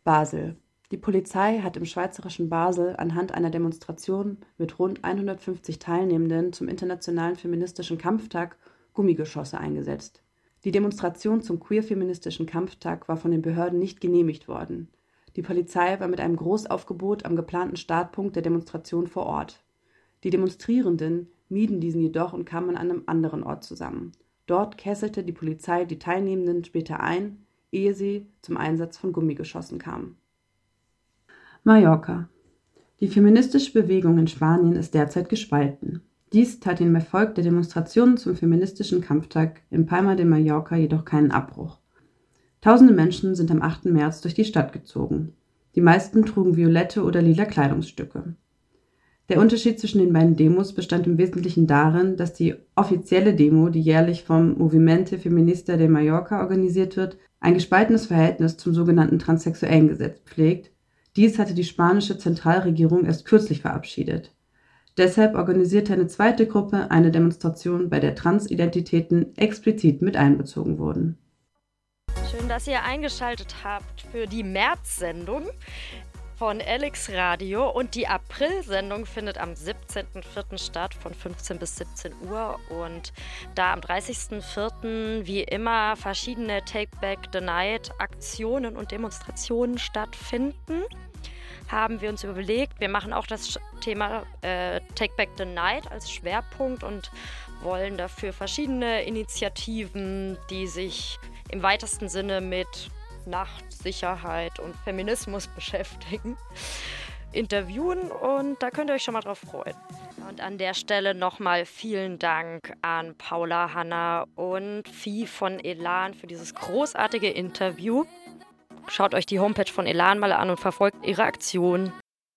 Basel. Die Polizei hat im schweizerischen Basel anhand einer Demonstration mit rund 150 Teilnehmenden zum Internationalen Feministischen Kampftag Gummigeschosse eingesetzt. Die Demonstration zum queer-feministischen Kampftag war von den Behörden nicht genehmigt worden. Die Polizei war mit einem Großaufgebot am geplanten Startpunkt der Demonstration vor Ort. Die Demonstrierenden mieden diesen jedoch und kamen an einem anderen Ort zusammen. Dort kesselte die Polizei die Teilnehmenden später ein, ehe sie zum Einsatz von Gummigeschossen kamen. Mallorca. Die feministische Bewegung in Spanien ist derzeit gespalten. Dies tat dem Erfolg der Demonstrationen zum feministischen Kampftag in Palma de Mallorca jedoch keinen Abbruch. Tausende Menschen sind am 8. März durch die Stadt gezogen. Die meisten trugen violette oder lila Kleidungsstücke. Der Unterschied zwischen den beiden Demos bestand im Wesentlichen darin, dass die offizielle Demo, die jährlich vom Movimiento Feminista de Mallorca organisiert wird, ein gespaltenes Verhältnis zum sogenannten transsexuellen Gesetz pflegt. Dies hatte die spanische Zentralregierung erst kürzlich verabschiedet. Deshalb organisierte eine zweite Gruppe eine Demonstration, bei der Transidentitäten explizit mit einbezogen wurden. Schön, dass ihr eingeschaltet habt für die März-Sendung von Alex Radio und die April-Sendung findet am 17.04. statt von 15 bis 17 Uhr und da am 30.04. wie immer verschiedene Take Back the Night Aktionen und Demonstrationen stattfinden, haben wir uns überlegt, wir machen auch das Thema äh, Take Back the Night als Schwerpunkt und wollen dafür verschiedene Initiativen, die sich im weitesten Sinne mit Nachtsicherheit und Feminismus beschäftigen, interviewen und da könnt ihr euch schon mal drauf freuen. Und an der Stelle nochmal vielen Dank an Paula, Hanna und Vieh von Elan für dieses großartige Interview. Schaut euch die Homepage von Elan mal an und verfolgt ihre Aktion.